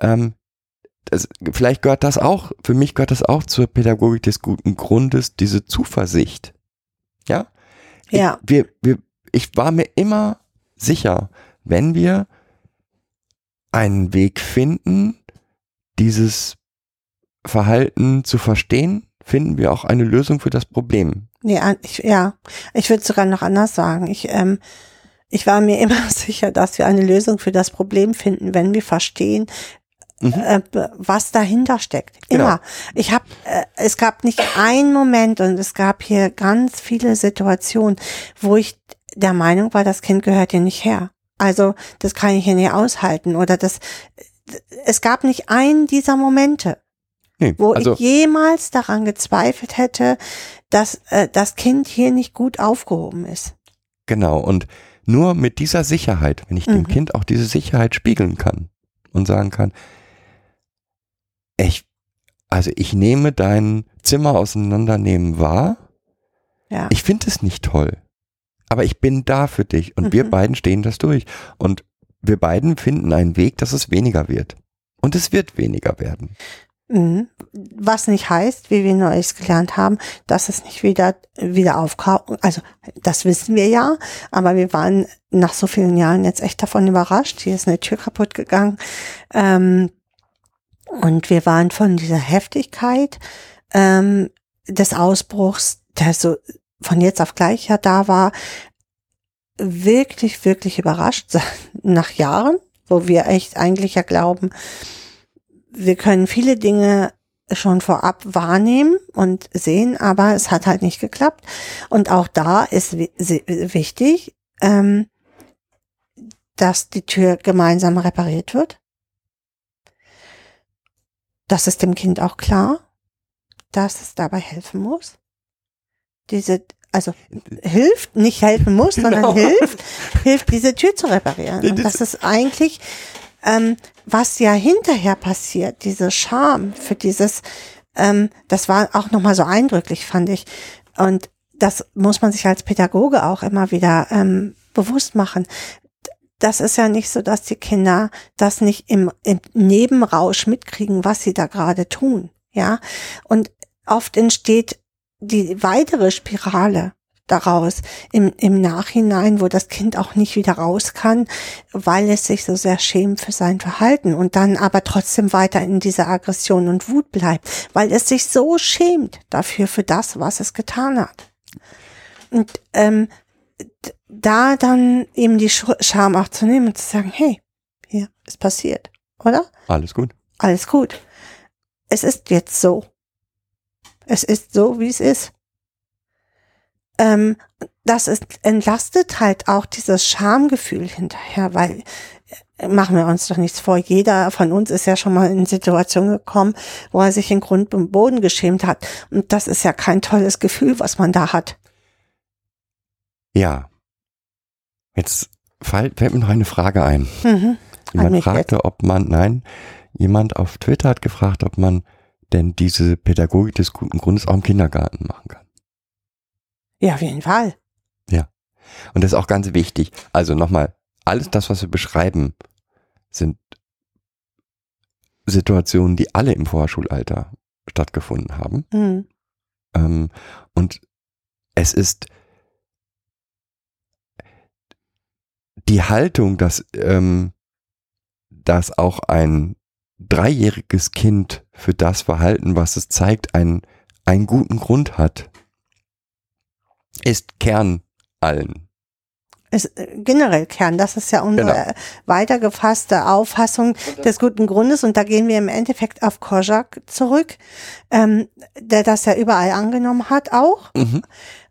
[SPEAKER 3] ähm, das, vielleicht gehört das auch, für mich gehört das auch zur Pädagogik des guten Grundes, diese Zuversicht. Ja.
[SPEAKER 4] Ja.
[SPEAKER 3] Ich, wir, wir, ich war mir immer sicher, wenn wir einen Weg finden, dieses Verhalten zu verstehen, finden wir auch eine Lösung für das Problem.
[SPEAKER 4] nee, an- ich, ja, ich würde sogar noch anders sagen. Ich ähm, ich war mir immer sicher, dass wir eine Lösung für das Problem finden, wenn wir verstehen,
[SPEAKER 3] Mhm.
[SPEAKER 4] äh, was dahinter steckt.
[SPEAKER 3] Genau.
[SPEAKER 4] Immer. Ich habe, äh, es gab nicht einen Moment und es gab hier ganz viele Situationen, wo ich der Meinung war, das Kind gehört hier nicht her. Also das kann ich hier nicht aushalten oder das. Es gab nicht einen dieser Momente,
[SPEAKER 3] Nee,
[SPEAKER 4] wo
[SPEAKER 3] also
[SPEAKER 4] ich jemals daran gezweifelt hätte, dass äh, das Kind hier nicht gut aufgehoben ist.
[SPEAKER 3] genau. Und nur mit dieser Sicherheit, wenn ich dem
[SPEAKER 4] Mhm.
[SPEAKER 3] Kind auch diese Sicherheit spiegeln kann und sagen kann, ich, also ich nehme dein Zimmer auseinandernehmen wahr,
[SPEAKER 4] Ja.
[SPEAKER 3] ich finde es nicht toll, aber ich bin da für dich und wir
[SPEAKER 4] Mhm.
[SPEAKER 3] beiden stehen das durch und wir beiden finden einen Weg, dass es weniger wird. Und es wird weniger werden.
[SPEAKER 4] Mhm. Was nicht heißt, wie wir Neues gelernt haben, dass es nicht wieder, wieder aufkauft. Also, das wissen wir ja, aber wir waren nach so vielen Jahren jetzt echt davon überrascht. Hier ist eine Tür kaputt gegangen. Ähm, und wir waren von dieser Heftigkeit ähm, des Ausbruchs, der so von jetzt auf gleich ja da war, wirklich, wirklich überrascht nach Jahren, wo wir echt eigentlich ja glauben, wir können viele Dinge schon vorab wahrnehmen und sehen, aber es hat halt nicht geklappt. Und auch da ist wichtig, ähm, dass die Tür gemeinsam repariert wird. Das ist dem Kind auch klar, dass es dabei helfen muss. Diese, also hilft, nicht helfen muss, sondern
[SPEAKER 3] Genau.
[SPEAKER 4] hilft, hilft diese Tür zu reparieren. Und
[SPEAKER 3] Das-
[SPEAKER 4] ist eigentlich, ähm, was ja hinterher passiert, diese Scham für dieses, ähm, das war auch nochmal so eindrücklich, fand ich. Und das muss man sich als Pädagoge auch immer wieder ähm, bewusst machen. Das ist ja nicht so, dass die Kinder das nicht im, im Nebenrausch mitkriegen, was sie da gerade tun. Ja. Und oft entsteht die weitere Spirale daraus im, im Nachhinein, wo das Kind auch nicht wieder raus kann, weil es sich so sehr schämt für sein Verhalten und dann aber trotzdem weiter in dieser Aggression und Wut bleibt, weil es sich so schämt dafür, für das, was es getan hat. Und ähm, da dann eben die Sch- Scham auch zu nehmen und zu sagen, hey, hier ist passiert. oder?
[SPEAKER 3] Alles gut.
[SPEAKER 4] Alles gut. Es ist jetzt so. Es ist so, wie es ist. Ähm, das ist, entlastet halt auch dieses Schamgefühl hinterher, weil äh, machen wir uns doch nichts vor. Jeder von uns ist ja schon mal in Situationen gekommen, wo er sich in Grund und Boden geschämt hat. Und das ist ja kein tolles Gefühl, was man da hat.
[SPEAKER 3] Ja. Jetzt fällt, fällt mir noch eine Frage ein.
[SPEAKER 4] Mhm.
[SPEAKER 3] Jemand fragte, ob man, nein, jemand auf Twitter hat gefragt, ob man denn diese Pädagogik des guten Grundes auch im Kindergarten machen kann.
[SPEAKER 4] Ja, auf jeden Fall.
[SPEAKER 3] Und das ist auch ganz wichtig. Also nochmal, alles das, was wir beschreiben, sind Situationen, die alle im Vorschulalter stattgefunden haben.
[SPEAKER 4] Mhm.
[SPEAKER 3] Ähm, und es ist die Haltung, dass, ähm, dass auch ein dreijähriges Kind für das Verhalten, was es zeigt, einen, einen guten Grund hat, ist Kern allen.
[SPEAKER 4] Ist äh, generell Kern. Das ist ja unsere
[SPEAKER 3] Genau.
[SPEAKER 4] weitergefasste Auffassung des guten Grundes. Und da gehen wir im Endeffekt auf Kozak zurück, ähm, der das ja überall angenommen hat auch.
[SPEAKER 3] Mhm.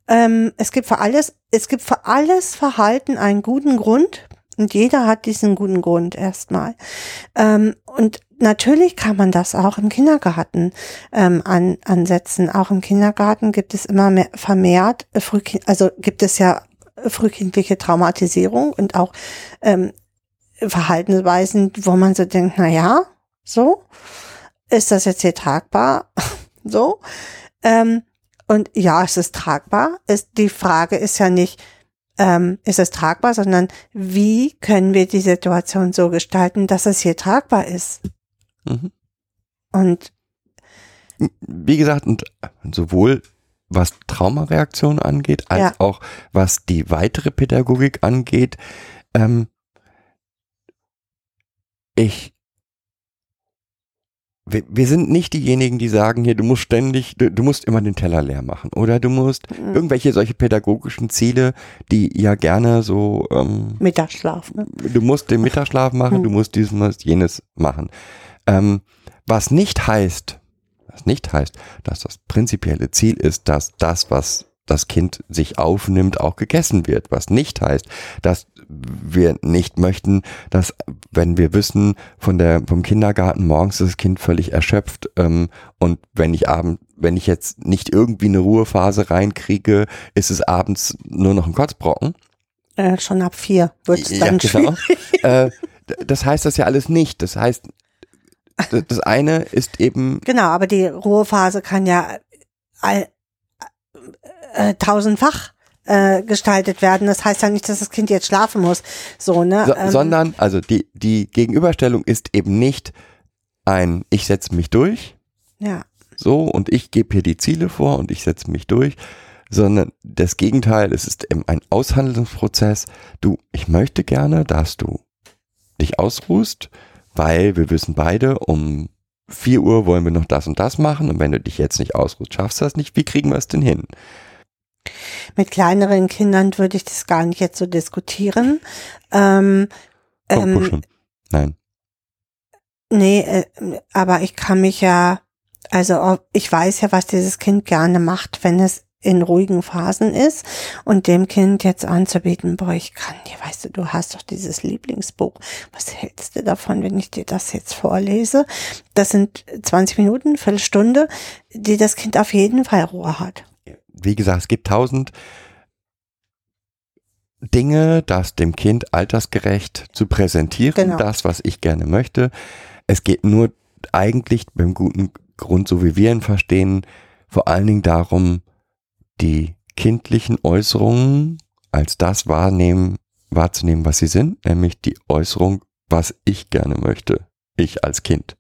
[SPEAKER 4] Ähm, es gibt für alles, es gibt für alles Verhalten einen guten Grund. Und jeder hat diesen guten Grund erstmal. Ähm, und natürlich kann man das auch im Kindergarten ähm, an, ansetzen. Auch im Kindergarten gibt es immer mehr vermehrt, äh, also gibt es ja frühkindliche Traumatisierung und auch ähm, Verhaltensweisen, wo man so denkt, na ja, so ist das jetzt hier tragbar, so. Ähm, und ja, es ist tragbar. Ist, die Frage ist ja nicht, ähm, ist es tragbar, sondern wie können wir die Situation so gestalten, dass es hier tragbar ist.
[SPEAKER 3] Mhm.
[SPEAKER 4] Und
[SPEAKER 3] Wie gesagt, und sowohl was Traumareaktion angeht, als
[SPEAKER 4] Ja.
[SPEAKER 3] auch was die weitere Pädagogik angeht, ähm, ich wir, wir sind nicht diejenigen, die sagen hier, du musst ständig, du, du musst immer den Teller leer machen oder du musst
[SPEAKER 4] Mhm.
[SPEAKER 3] irgendwelche solche pädagogischen Ziele, die ja gerne so ähm,
[SPEAKER 4] Mittagsschlaf, ne?
[SPEAKER 3] du musst den Mittagsschlaf machen,
[SPEAKER 4] Hm.
[SPEAKER 3] du musst dies, musst jenes machen. Ähm, was nicht heißt, was nicht heißt, dass das prinzipielle Ziel ist, dass das, was das Kind sich aufnimmt, auch gegessen wird. Was nicht heißt, dass wir nicht möchten, dass wenn wir wissen von der vom Kindergarten morgens ist das Kind völlig erschöpft ähm, und wenn ich abend, wenn ich jetzt nicht irgendwie eine Ruhephase reinkriege, ist es abends nur noch ein Kotzbrocken.
[SPEAKER 4] Äh, schon ab vier wird es
[SPEAKER 3] Ja,
[SPEAKER 4] dann
[SPEAKER 3] genau.
[SPEAKER 4] schwierig.
[SPEAKER 3] äh, das heißt das ja alles nicht. Das heißt, das eine ist eben,
[SPEAKER 4] Genau, aber die Ruhephase kann ja all, äh, tausendfach äh, gestaltet werden. Das heißt ja nicht, dass das Kind jetzt schlafen muss. So, ne?
[SPEAKER 3] so,
[SPEAKER 4] Ähm,
[SPEAKER 3] sondern, also die, die Gegenüberstellung ist eben nicht ein, ich setze mich durch,
[SPEAKER 4] ja.
[SPEAKER 3] so, und ich gebe hier die Ziele vor und ich setze mich durch, sondern das Gegenteil, es ist eben ein Aushandlungsprozess. Du, ich möchte gerne, dass du dich ausruhst, weil wir wissen beide, um 4 Uhr wollen wir noch das und das machen und wenn du dich jetzt nicht ausruhst, schaffst du das nicht, wie kriegen wir es denn hin?
[SPEAKER 4] Mit kleineren Kindern würde ich das gar nicht jetzt so diskutieren. Ähm, ähm.
[SPEAKER 3] Nein.
[SPEAKER 4] nee, äh, aber ich kann mich ja, also ich weiß ja, was dieses Kind gerne macht, wenn es in ruhigen Phasen ist und dem Kind jetzt anzubieten, boah, ich kann dir, weißt du, du hast doch dieses Lieblingsbuch. Was hältst du davon, wenn ich dir das jetzt vorlese? Das sind 20 Minuten, Viertelstunde, die das Kind auf jeden Fall Ruhe hat.
[SPEAKER 3] Wie gesagt, es gibt tausend Dinge, das dem Kind altersgerecht zu präsentieren,
[SPEAKER 4] Genau.
[SPEAKER 3] das, was ich gerne möchte. Es geht nur eigentlich beim guten Grund, so wie wir ihn verstehen, vor allen Dingen darum, die kindlichen Äußerungen als das wahrnehmen, wahrzunehmen, was sie sind, nämlich die Äußerung, was ich gerne möchte, ich als Kind.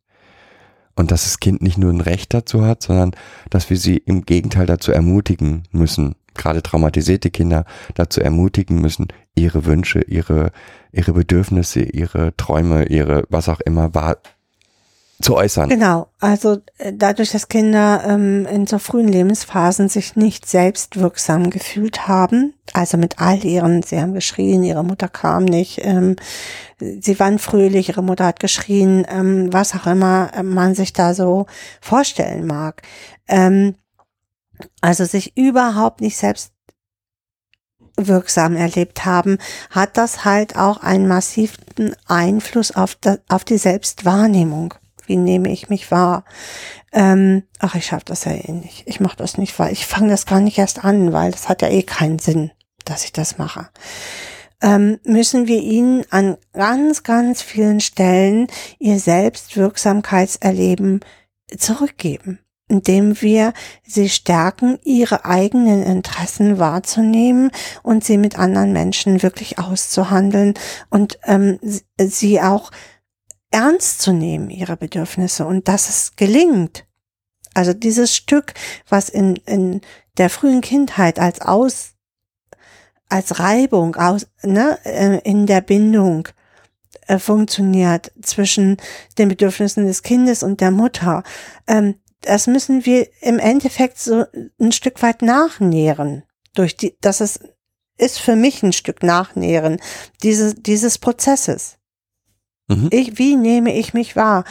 [SPEAKER 3] Und dass das Kind nicht nur ein Recht dazu hat, sondern dass wir sie im Gegenteil dazu ermutigen müssen, gerade traumatisierte Kinder dazu ermutigen müssen, ihre Wünsche, ihre, ihre Bedürfnisse, ihre Träume, ihre was auch immer wahr, zu äußern.
[SPEAKER 4] Genau, also äh, dadurch, dass Kinder ähm, in so frühen Lebensphasen sich nicht selbstwirksam gefühlt haben, also mit all ihren, sie haben geschrien, ihre Mutter kam nicht, ähm, sie waren fröhlich, ihre Mutter hat geschrien, ähm, was auch immer man sich da so vorstellen mag. Ähm, also sich überhaupt nicht selbst wirksam erlebt haben, hat das halt auch einen massiven Einfluss auf, auf die Selbstwahrnehmung. Wie nehme ich mich wahr? Ähm, ach, ich schaffe das ja eh nicht. Ich mache das nicht, weil ich fange das gar nicht erst an, weil das hat ja eh keinen Sinn, dass ich das mache. Ähm, müssen wir ihnen an ganz, ganz vielen Stellen ihr Selbstwirksamkeitserleben zurückgeben indem wir sie stärken, ihre eigenen Interessen wahrzunehmen und sie mit anderen Menschen wirklich auszuhandeln und ähm, sie auch ernst zu nehmen, ihre Bedürfnisse und dass es gelingt. Also dieses Stück, was in, in der frühen Kindheit als Aus, als Reibung aus, ne, äh, in der Bindung äh, funktioniert zwischen den Bedürfnissen des Kindes und der Mutter, ähm, das müssen wir im Endeffekt so ein Stück weit nachnähren. Durch die, das ist, ist für mich ein Stück nachnähren dieses, dieses Prozesses. Mhm. Ich, wie nehme ich mich wahr?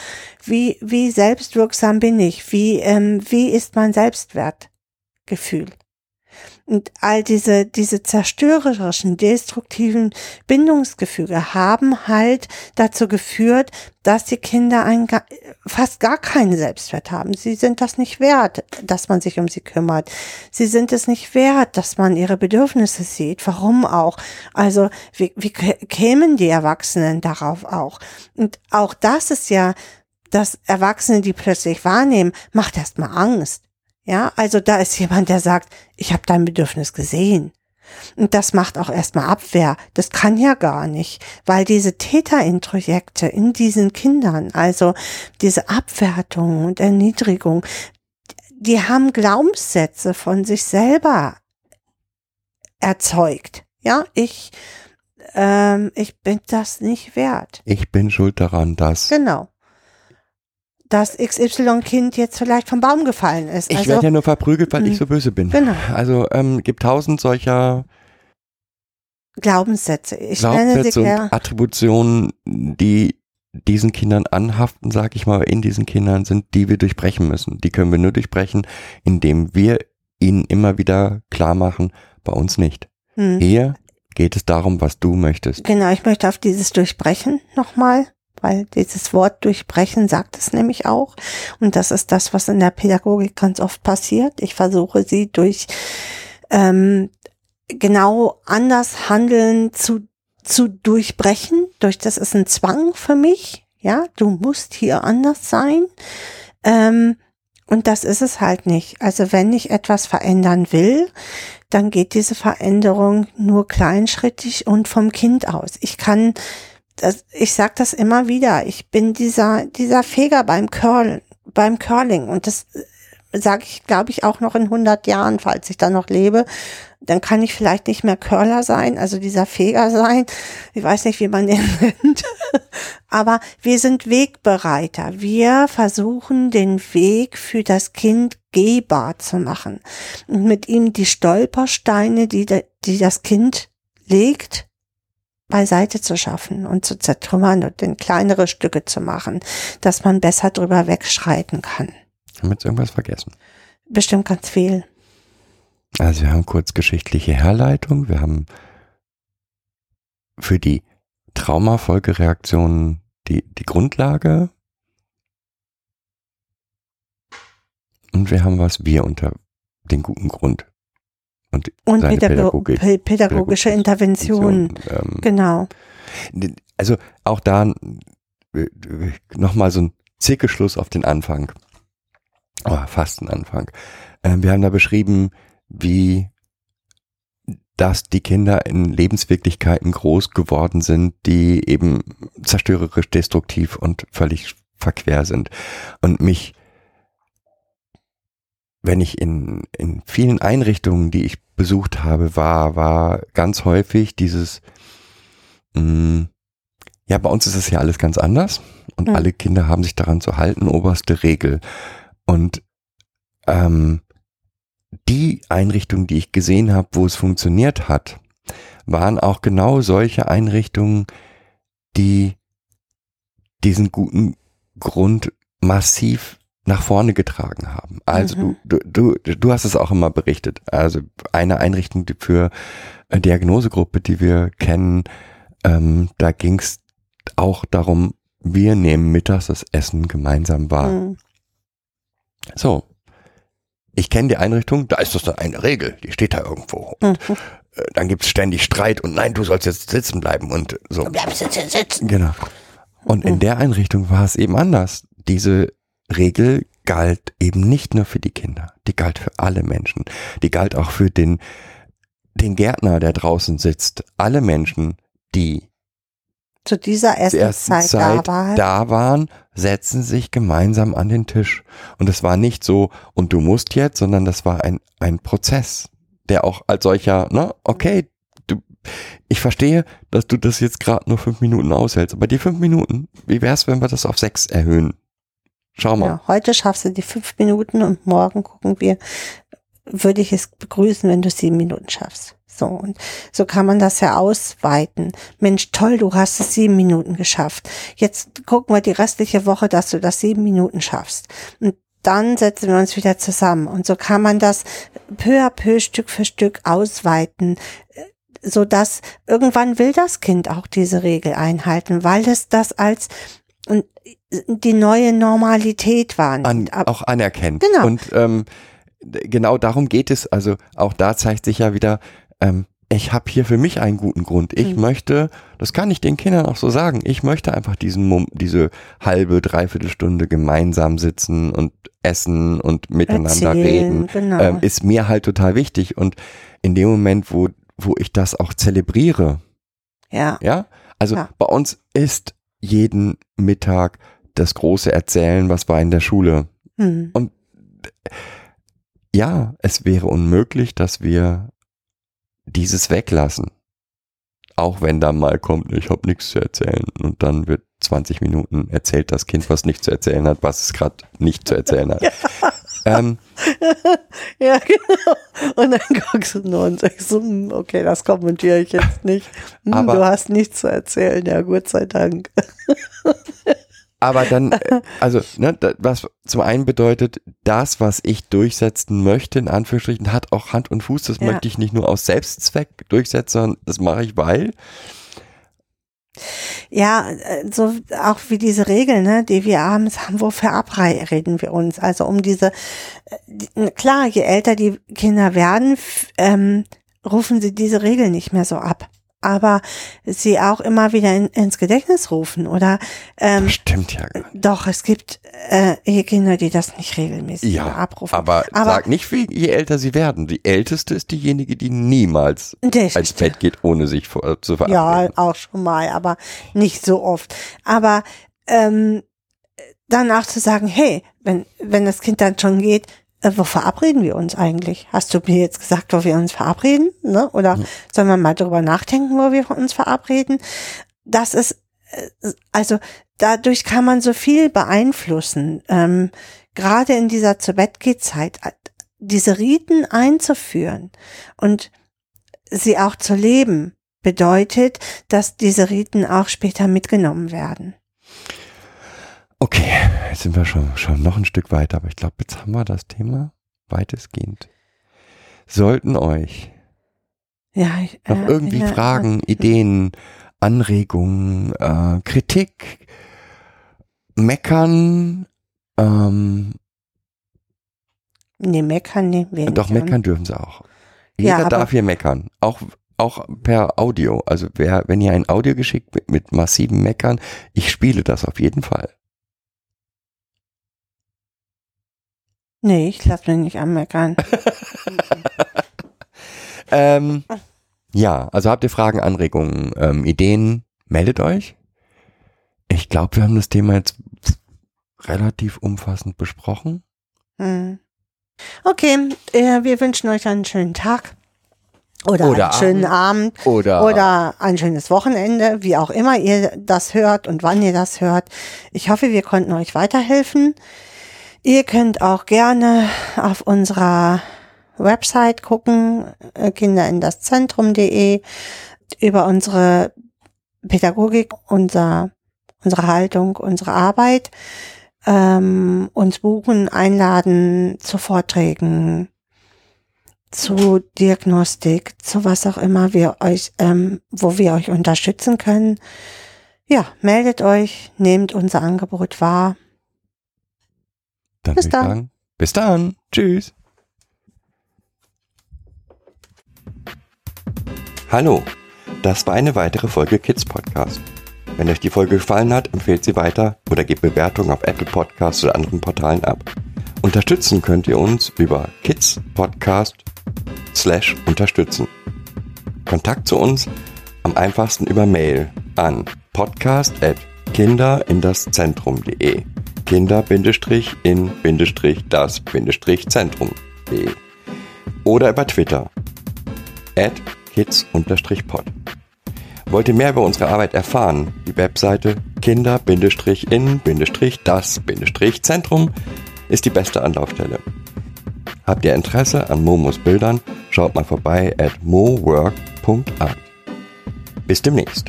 [SPEAKER 4] Wie, wie selbstwirksam bin ich? Wie, ähm, wie ist mein Selbstwertgefühl? Und all diese, diese zerstörerischen, destruktiven Bindungsgefüge haben halt dazu geführt, dass die Kinder ein, fast gar keinen Selbstwert haben. Sie sind das nicht wert, dass man sich um sie kümmert. Sie sind es nicht wert, dass man ihre Bedürfnisse sieht. Warum auch? Also, wie, wie kämen die Erwachsenen darauf auch? Und auch das ist ja, dass Erwachsene, die plötzlich wahrnehmen, macht erstmal Angst. Ja, also da ist jemand, der sagt, ich habe dein Bedürfnis gesehen. Und das macht auch erstmal Abwehr. Das kann ja gar nicht, weil diese Täterintrojekte in diesen Kindern, also diese Abwertung und Erniedrigung, die haben Glaubenssätze von sich selber erzeugt. Ja, ich, ähm, ich bin das nicht wert.
[SPEAKER 3] Ich bin schuld daran, dass.
[SPEAKER 4] Genau das XY-Kind jetzt vielleicht vom Baum gefallen ist.
[SPEAKER 3] Ich
[SPEAKER 4] also,
[SPEAKER 3] werde ja nur verprügelt, weil ich hm. so böse bin.
[SPEAKER 4] Genau.
[SPEAKER 3] Also ähm, gibt tausend solcher
[SPEAKER 4] Glaubenssätze.
[SPEAKER 3] Ich Glaubenssätze und Attributionen, die diesen Kindern anhaften, sag ich mal, in diesen Kindern sind, die wir durchbrechen müssen. Die können wir nur durchbrechen, indem wir ihnen immer wieder klar machen, bei uns nicht. Hm. Hier geht es darum, was du möchtest.
[SPEAKER 4] Genau, ich möchte auf dieses Durchbrechen nochmal weil dieses Wort durchbrechen sagt es nämlich auch. Und das ist das, was in der Pädagogik ganz oft passiert. Ich versuche sie durch ähm, genau anders handeln zu, zu durchbrechen. Durch das ist ein Zwang für mich. Ja, du musst hier anders sein. Ähm, und das ist es halt nicht. Also wenn ich etwas verändern will, dann geht diese Veränderung nur kleinschrittig und vom Kind aus. Ich kann das, ich sag das immer wieder, ich bin dieser, dieser Feger beim Curl, beim Curling und das äh, sage ich, glaube ich, auch noch in 100 Jahren, falls ich dann noch lebe, dann kann ich vielleicht nicht mehr Curler sein, also dieser Feger sein. Ich weiß nicht, wie man den nennt. Aber wir sind Wegbereiter. Wir versuchen, den Weg für das Kind gehbar zu machen und mit ihm die Stolpersteine, die, die das Kind legt, beiseite zu schaffen und zu zertrümmern und in kleinere Stücke zu machen, dass man besser drüber wegschreiten kann.
[SPEAKER 3] Haben wir jetzt irgendwas vergessen?
[SPEAKER 4] Bestimmt ganz viel.
[SPEAKER 3] Also wir haben kurz geschichtliche Herleitung, wir haben für die Traumafolgereaktionen die, die Grundlage und wir haben was wir unter den guten Grund und,
[SPEAKER 4] und Pädagogik, pädagogische, pädagogische Intervention. Ähm, genau.
[SPEAKER 3] Also auch da nochmal so ein Zirkelschluss auf den Anfang. Oh, fast ein Anfang. Ähm, wir haben da beschrieben, wie dass die Kinder in Lebenswirklichkeiten groß geworden sind, die eben zerstörerisch, destruktiv und völlig verquer sind. Und mich wenn ich in, in vielen Einrichtungen, die ich besucht habe, war, war ganz häufig dieses, mh, mm, Ja, bei uns ist es ja alles ganz anders und
[SPEAKER 4] Hm.
[SPEAKER 3] alle Kinder haben sich daran zu halten, oberste Regel. Und ähm, die Einrichtungen, die ich gesehen habe, wo es funktioniert hat, waren auch genau solche Einrichtungen, die diesen guten Grund massiv nach vorne getragen haben. Also
[SPEAKER 4] Mhm.
[SPEAKER 3] du, du, du, du hast es auch immer berichtet. Also eine Einrichtung die für Diagnosegruppe, die wir kennen, ähm, da ging es auch darum, wir nehmen mittags das Essen gemeinsam wahr.
[SPEAKER 4] Hm.
[SPEAKER 3] So. Ich kenne die Einrichtung, da ist das dann eine Regel, die steht da irgendwo.
[SPEAKER 4] Mhm.
[SPEAKER 3] Äh, Dann gibt's ständig Streit und nein, du sollst jetzt sitzen bleiben und so.
[SPEAKER 2] Bleibst jetzt sitzen.
[SPEAKER 3] Genau. Und in der Einrichtung war es eben anders. Diese Regel galt eben nicht nur für die Kinder, die galt für alle Menschen. Die galt auch für den, den Gärtner, der draußen sitzt. Alle Menschen, die
[SPEAKER 4] Zu dieser
[SPEAKER 3] zur ersten
[SPEAKER 4] Essenszeit
[SPEAKER 3] Zeit
[SPEAKER 4] da war.
[SPEAKER 3] da waren, setzen sich gemeinsam an den Tisch. Und es war nicht so, und du musst jetzt, sondern das war ein, ein Prozess, der auch als solcher, ne, okay, du, ich verstehe, dass du das jetzt gerade nur fünf Minuten aushältst, aber die fünf Minuten, wie wär's, wenn wir das auf sechs erhöhen? Schau mal.
[SPEAKER 4] Ja, heute schaffst du die fünf Minuten und morgen gucken wir, würde ich es begrüßen, wenn du sieben Minuten schaffst. So, und so kann man das ja ausweiten. Mensch, toll, du hast es sieben Minuten geschafft. Jetzt gucken wir die restliche Woche, dass du das sieben Minuten schaffst. Und dann setzen wir uns wieder zusammen. Und so kann man das peu à peu, Stück für Stück ausweiten, so dass irgendwann will das Kind auch diese Regel einhalten, weil es das als und die neue Normalität wahrnimmt.
[SPEAKER 3] an, auch anerkennt.
[SPEAKER 4] Genau.
[SPEAKER 3] Und ähm, genau darum geht es. Also auch da zeigt sich ja wieder, ähm, ich habe hier für mich einen guten Grund. Ich
[SPEAKER 4] Mhm.
[SPEAKER 3] möchte, das kann ich den Kindern auch so sagen, ich möchte einfach diesen Mom diese halbe, dreiviertel Stunde gemeinsam sitzen und essen und miteinander
[SPEAKER 4] Erzählen,
[SPEAKER 3] reden.
[SPEAKER 4] Genau.
[SPEAKER 3] Ähm, ist mir halt total wichtig. Und in dem Moment, wo, wo ich das auch zelebriere,
[SPEAKER 4] ja.
[SPEAKER 3] ja, also
[SPEAKER 4] Ja.
[SPEAKER 3] bei uns ist jeden Mittag das große Erzählen, was war in der Schule.
[SPEAKER 4] Hm.
[SPEAKER 3] Ja, es wäre unmöglich, dass wir dieses weglassen. Auch wenn da mal kommt, ich habe nichts zu erzählen und dann wird 20 Minuten erzählt das Kind, was nichts zu erzählen hat, was es gerade nicht zu erzählen hat. Ähm,
[SPEAKER 4] Ja, genau. Und dann guckst du nur und sagst so, hm, okay, das kommentiere ich jetzt nicht. Hm,
[SPEAKER 3] Aber-
[SPEAKER 4] du hast nichts zu erzählen, ja, Gott sei Dank.
[SPEAKER 3] aber dann, äh, also, ne, was zum einen bedeutet, das, was ich durchsetzen möchte, in Anführungsstrichen, hat auch Hand und Fuß. Das
[SPEAKER 4] Ja.
[SPEAKER 3] möchte ich nicht nur aus Selbstzweck durchsetzen, sondern das mache ich, weil.
[SPEAKER 4] Ja, äh, so auch wie diese Regeln, ne, die wir abends haben, wo verabreden wir uns? Also um diese, äh, klar, je älter die Kinder werden, ähm, rufen sie diese Regeln nicht mehr so ab. Aber sie auch immer wieder in, ins Gedächtnis rufen oder ähm,
[SPEAKER 3] Das stimmt ja gar nicht.
[SPEAKER 4] doch, es gibt äh, Kinder, die das nicht regelmäßig
[SPEAKER 3] Ja,
[SPEAKER 4] abrufen.
[SPEAKER 3] aber,
[SPEAKER 4] Aber-
[SPEAKER 3] sag nicht, wie, je älter sie werden. Die älteste ist diejenige, die niemals ins Bett geht, ohne sich vor, zu
[SPEAKER 4] Ja,
[SPEAKER 3] verabreden.
[SPEAKER 4] auch schon mal, aber nicht so oft. Aber ähm, danach zu sagen, hey, wenn, wenn das Kind dann schon geht, äh, wo verabreden wir uns eigentlich? Hast du mir jetzt gesagt, wo wir uns verabreden? Ne? Oder sollen wir mal drüber nachdenken, wo wir uns verabreden? Das ist, äh, also dadurch kann man so viel beeinflussen. Ähm, gerade in dieser zu Bett geht Zeit, äh, diese Riten einzuführen und sie auch zu leben, bedeutet, dass diese Riten auch später mitgenommen werden.
[SPEAKER 3] Okay, jetzt sind wir schon, schon noch ein Stück weiter, aber ich glaube, jetzt haben wir das Thema weitestgehend. Sollten euch
[SPEAKER 4] Ja, ich,
[SPEAKER 3] noch
[SPEAKER 4] äh,
[SPEAKER 3] irgendwie
[SPEAKER 4] ja,
[SPEAKER 3] Fragen, Ideen, Anregungen, äh, Kritik, Meckern, ähm,
[SPEAKER 4] Nee, meckern nehmen wir
[SPEAKER 3] doch
[SPEAKER 4] nicht an.
[SPEAKER 3] meckern dürfen sie auch.
[SPEAKER 4] Ja,
[SPEAKER 3] Jeder
[SPEAKER 4] aber-
[SPEAKER 3] darf hier meckern, auch auch per Audio. Also wer, wenn ihr ein Audio geschickt mit, mit massivem Meckern, ich spiele das auf jeden Fall.
[SPEAKER 4] Nee, ich lass mich nicht anmeckern.
[SPEAKER 3] Ähm, ja, also habt ihr Fragen, Anregungen, ähm, Ideen, meldet euch. Ich glaube, wir haben das Thema jetzt relativ umfassend besprochen.
[SPEAKER 4] Hm. Okay, äh, wir wünschen euch einen schönen Tag. oder,
[SPEAKER 3] Oder
[SPEAKER 4] einen schönen Abend
[SPEAKER 3] Oder,
[SPEAKER 4] oder ein schönes Wochenende, wie auch immer ihr das hört und wann ihr das hört. Ich hoffe, wir konnten euch weiterhelfen. Ihr könnt auch gerne auf unserer Website gucken, äh, kinderindaszentrum.de, über unsere Pädagogik, unser, unsere Haltung, unsere Arbeit, ähm, uns buchen, einladen zu Vorträgen, zu Diagnostik, zu was auch immer wir euch, ähm, wo wir euch unterstützen können. Ja, meldet euch, nehmt unser Angebot wahr.
[SPEAKER 3] Dann
[SPEAKER 4] bis dann.
[SPEAKER 3] sagen, bis dann. Tschüss. Hallo, das war eine weitere Folge Kids Podcast. Wenn euch die Folge gefallen hat, empfehlt sie weiter oder gebt Bewertungen auf Apple Podcasts oder anderen Portalen ab. Unterstützen könnt ihr uns über Kids Podcast slash unterstützen. Kontakt zu uns am einfachsten über Mail an podcast at kinderindaszentrum.de kinder-in-das-zentrum.de oder über Twitter at kids-pod. Wollt ihr mehr über unsere Arbeit erfahren? Die Webseite kinder-in-das-zentrum ist die beste Anlaufstelle. Habt ihr Interesse an Momos Bildern? Schaut mal vorbei at mowork.art. Bis demnächst.